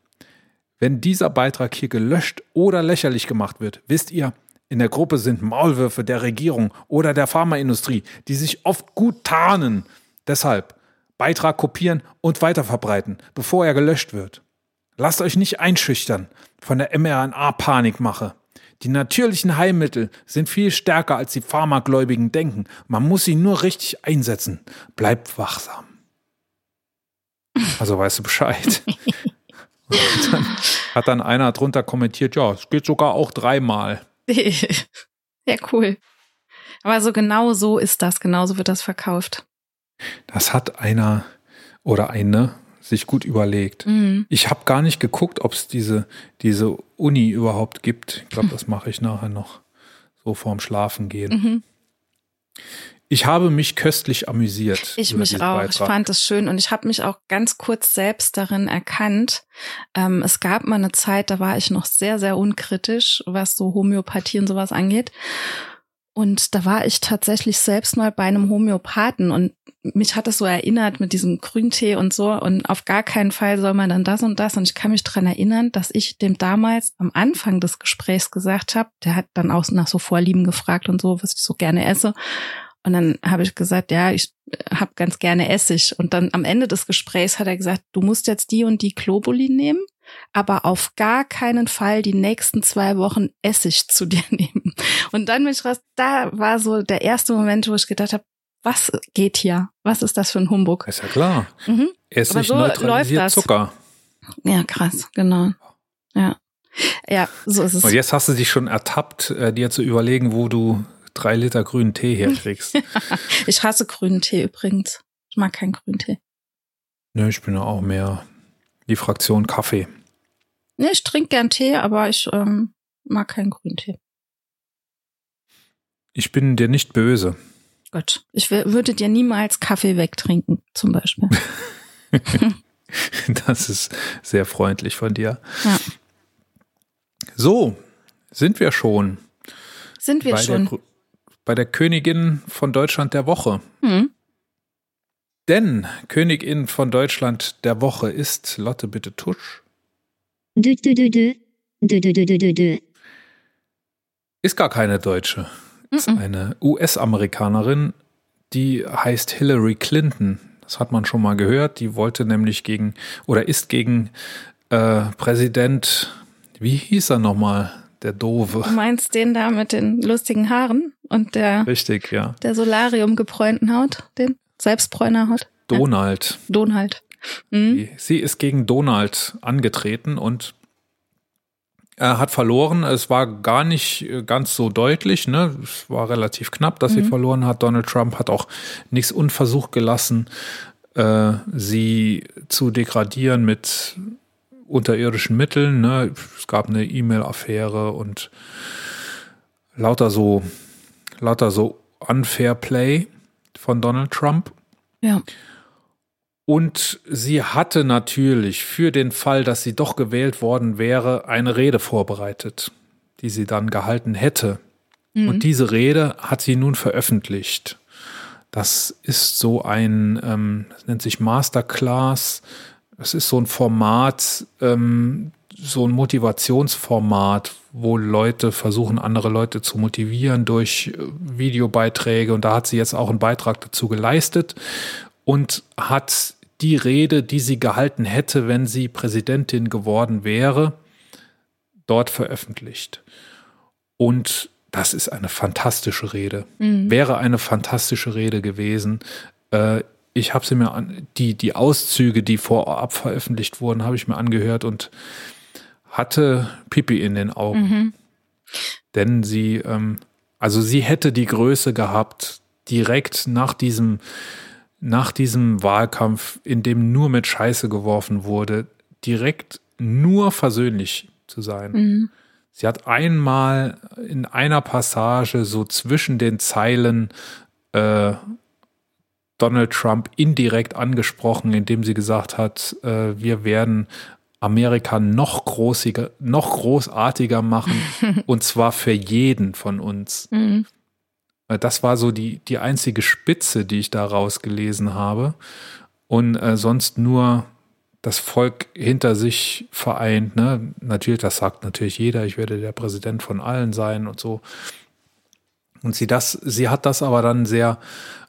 Wenn dieser Beitrag hier gelöscht oder lächerlich gemacht wird, wisst ihr, in der Gruppe sind Maulwürfe der Regierung oder der Pharmaindustrie, die sich oft gut tarnen. Deshalb Beitrag kopieren und weiterverbreiten, bevor er gelöscht wird. Lasst euch nicht einschüchtern von der mRNA-Panikmache. Die natürlichen Heilmittel sind viel stärker als die Pharmagläubigen denken. Man muss sie nur richtig einsetzen. Bleibt wachsam. [LAUGHS] Also weißt du Bescheid. Dann [LAUGHS] hat dann einer drunter kommentiert, ja, es geht sogar auch dreimal. [LAUGHS] ja, cool. Aber so genau so ist das, genauso wird das verkauft. Das hat einer oder eine sich gut überlegt. Mhm. Ich habe gar nicht geguckt, ob es diese, diese Uni überhaupt gibt. Ich glaube, das mache ich nachher noch so vorm Schlafen gehen. Mhm. Ich habe mich köstlich amüsiert. Ich mich auch. Beitrag. Ich fand es schön und ich habe mich auch ganz kurz selbst darin erkannt. Ähm, es gab mal eine Zeit, da war ich noch sehr, sehr unkritisch, was so Homöopathie und sowas angeht. Und da war ich tatsächlich selbst mal bei einem Homöopathen und mich hat es so erinnert mit diesem Grüntee und so. Und auf gar keinen Fall soll man dann das und das. Und ich kann mich dran erinnern, dass ich dem damals am Anfang des Gesprächs gesagt habe, der hat dann auch nach so Vorlieben gefragt und so, was ich so gerne esse. Und dann habe ich gesagt, ja, ich habe ganz gerne Essig. Und dann am Ende des Gesprächs hat er gesagt, du musst jetzt die und die Globuli nehmen aber auf gar keinen Fall die nächsten zwei Wochen Essig zu [LAUGHS] dir nehmen. Und dann bin ich raus, da war so der erste Moment, wo ich gedacht habe, was geht hier? Was ist das für ein Humbug? Ist ja klar. Mhm. Essig so neutralisiert Zucker. Ja, krass, genau. Ja. Ja, so ist es. Und jetzt hast du dich schon ertappt, äh, dir zu überlegen, wo du drei Liter grünen Tee herkriegst. [LAUGHS] ich hasse grünen Tee übrigens. Ich mag keinen grünen Tee. Nö, ich bin ja auch mehr die Fraktion Kaffee. Nee, ich trinke gern Tee, aber ich ähm, mag keinen Grüntee. Ich bin dir nicht böse. Gott, ich würde dir niemals Kaffee wegtrinken, zum Beispiel. [LAUGHS] [LAUGHS] das ist sehr freundlich von dir. Ja. So, sind wir schon. Sind wir bei schon. Der, bei der Königin von Deutschland der Woche. Hm. Denn Königin von Deutschland der Woche ist Lotte Bitte Tusch. Dö, dö, dö, dö. Dö, dö, dö, dö, dö. Ist gar keine Deutsche. Ist eine US-Amerikanerin, die heißt Hillary Clinton. Das hat man schon mal gehört. Die wollte nämlich gegen oder ist gegen äh, Präsident, wie hieß er nochmal? Der Dove. Du meinst den da mit den lustigen Haaren und der Richtig, ja. Der Solarium gebräunten Haut, den Selbstbräunerhaut? Donald. Ja. Donald. Mhm. Sie ist gegen Donald angetreten und er hat verloren. Es war gar nicht ganz so deutlich. Ne? Es war relativ knapp, dass mhm. sie verloren hat. Donald Trump hat auch nichts unversucht gelassen, äh, sie zu degradieren mit unterirdischen Mitteln. Ne? Es gab eine E-Mail-Affäre und lauter so, lauter so unfair Play von Donald Trump. Ja. Und sie hatte natürlich für den Fall, dass sie doch gewählt worden wäre, eine Rede vorbereitet, die sie dann gehalten hätte. Mhm. Und diese Rede hat sie nun veröffentlicht. Das ist so ein, ähm, das nennt sich Masterclass. Es ist so ein Format, ähm, so ein Motivationsformat, wo Leute versuchen, andere Leute zu motivieren durch äh, Videobeiträge. Und da hat sie jetzt auch einen Beitrag dazu geleistet und hat die Rede, die sie gehalten hätte, wenn sie Präsidentin geworden wäre, dort veröffentlicht. Und das ist eine fantastische Rede. Mhm. Wäre eine fantastische Rede gewesen. Äh, ich habe sie mir an, die, die Auszüge, die vorab veröffentlicht wurden, habe ich mir angehört und hatte Pipi in den Augen. Mhm. Denn sie, ähm, also sie hätte die Größe gehabt, direkt nach diesem nach diesem Wahlkampf, in dem nur mit Scheiße geworfen wurde, direkt nur versöhnlich zu sein. Mhm. Sie hat einmal in einer Passage so zwischen den Zeilen äh, Donald Trump indirekt angesprochen, indem sie gesagt hat, äh, wir werden Amerika noch großiger, noch großartiger machen [LAUGHS] und zwar für jeden von uns. Mhm. Das war so die, die einzige Spitze, die ich da rausgelesen habe. Und äh, sonst nur das Volk hinter sich vereint. Ne? Natürlich, das sagt natürlich jeder, ich werde der Präsident von allen sein und so. Und sie das, sie hat das aber dann sehr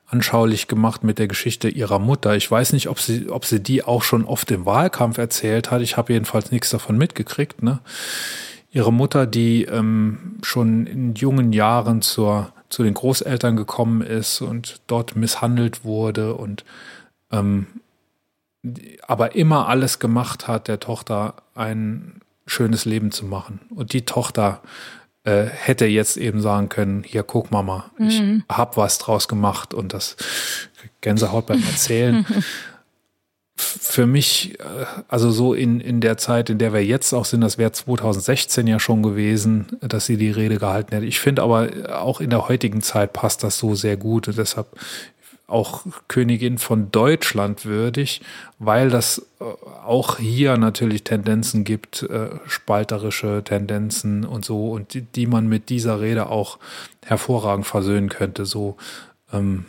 anschaulich gemacht mit der Geschichte ihrer Mutter. Ich weiß nicht, ob sie, ob sie die auch schon oft im Wahlkampf erzählt hat. Ich habe jedenfalls nichts davon mitgekriegt. Ne? Ihre Mutter, die ähm, schon in jungen Jahren zur, zu den Großeltern gekommen ist und dort misshandelt wurde und ähm, aber immer alles gemacht hat, der Tochter ein schönes Leben zu machen. Und die Tochter äh, hätte jetzt eben sagen können, hier guck Mama, ich mhm. hab was draus gemacht und das Gänsehaut beim Erzählen. [LAUGHS] Für mich, äh, also so in, in der Zeit, in der wir jetzt auch sind, das wäre 2016 ja schon gewesen, dass sie die Rede gehalten hätte. Ich finde aber auch in der heutigen Zeit passt das so sehr gut und deshalb auch Königin von Deutschland würdig, weil das äh, auch hier natürlich Tendenzen gibt, äh, spalterische Tendenzen und so, und die, die man mit dieser Rede auch hervorragend versöhnen könnte. So, ähm,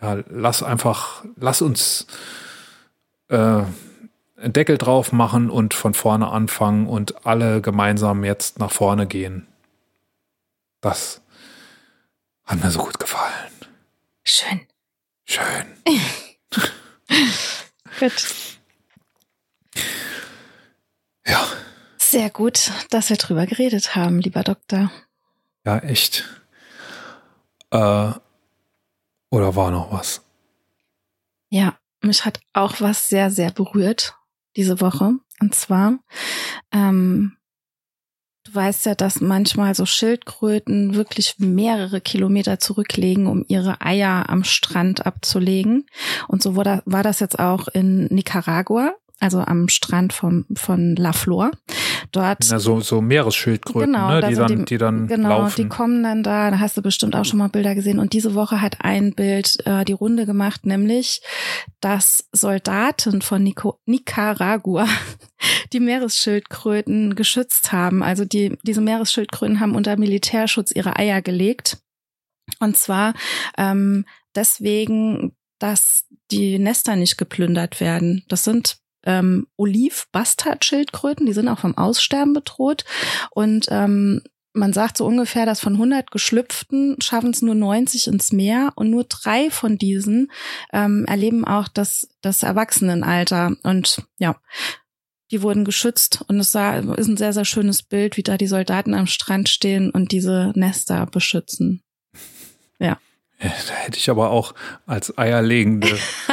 ja, lass einfach, lass uns äh, einen Deckel drauf machen und von vorne anfangen und alle gemeinsam jetzt nach vorne gehen. Das hat mir so gut gefallen. Schön. Schön. [LAUGHS] gut. Ja. Sehr gut, dass wir drüber geredet haben, lieber Doktor. Ja, echt. Äh, oder war noch was? Ja, mich hat auch was sehr, sehr berührt diese Woche. Und zwar ähm, Du weißt ja, dass manchmal so Schildkröten wirklich mehrere Kilometer zurücklegen, um ihre Eier am Strand abzulegen. Und so war das jetzt auch in Nicaragua also am Strand vom, von La Flor. Dort. Ja, so, so Meeresschildkröten, genau, ne, die, dann, die, die dann genau, laufen. die kommen dann da, da hast du bestimmt auch schon mal Bilder gesehen. Und diese Woche hat ein Bild äh, die Runde gemacht, nämlich, dass Soldaten von Nico Nicaragua [LAUGHS] die Meeresschildkröten geschützt haben. Also die, diese Meeresschildkröten haben unter Militärschutz ihre Eier gelegt. Und zwar ähm, deswegen, dass die Nester nicht geplündert werden. Das sind ähm, Oliv-Bastard-Schildkröten, die sind auch vom Aussterben bedroht. Und ähm, man sagt so ungefähr, dass von 100 Geschlüpften schaffen es nur 90 ins Meer und nur drei von diesen ähm, erleben auch das, das Erwachsenenalter. Und ja, die wurden geschützt und es sah, ist ein sehr, sehr schönes Bild, wie da die Soldaten am Strand stehen und diese Nester beschützen. Ja. Da hätte ich aber auch als eierlegende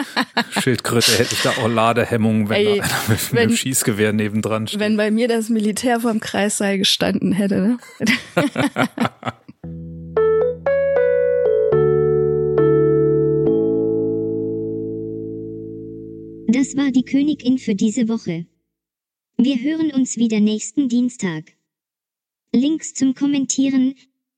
[LAUGHS] Schildkröte hätte ich da auch Ladehemmungen, wenn Ey, da einer mit, wenn, einem Schießgewehr nebendran steht. Wenn bei mir das Militär vorm Kreissaal gestanden hätte. Ne? [LAUGHS] Das war die Königin für diese Woche. Wir hören uns wieder nächsten Dienstag. Links zum Kommentieren,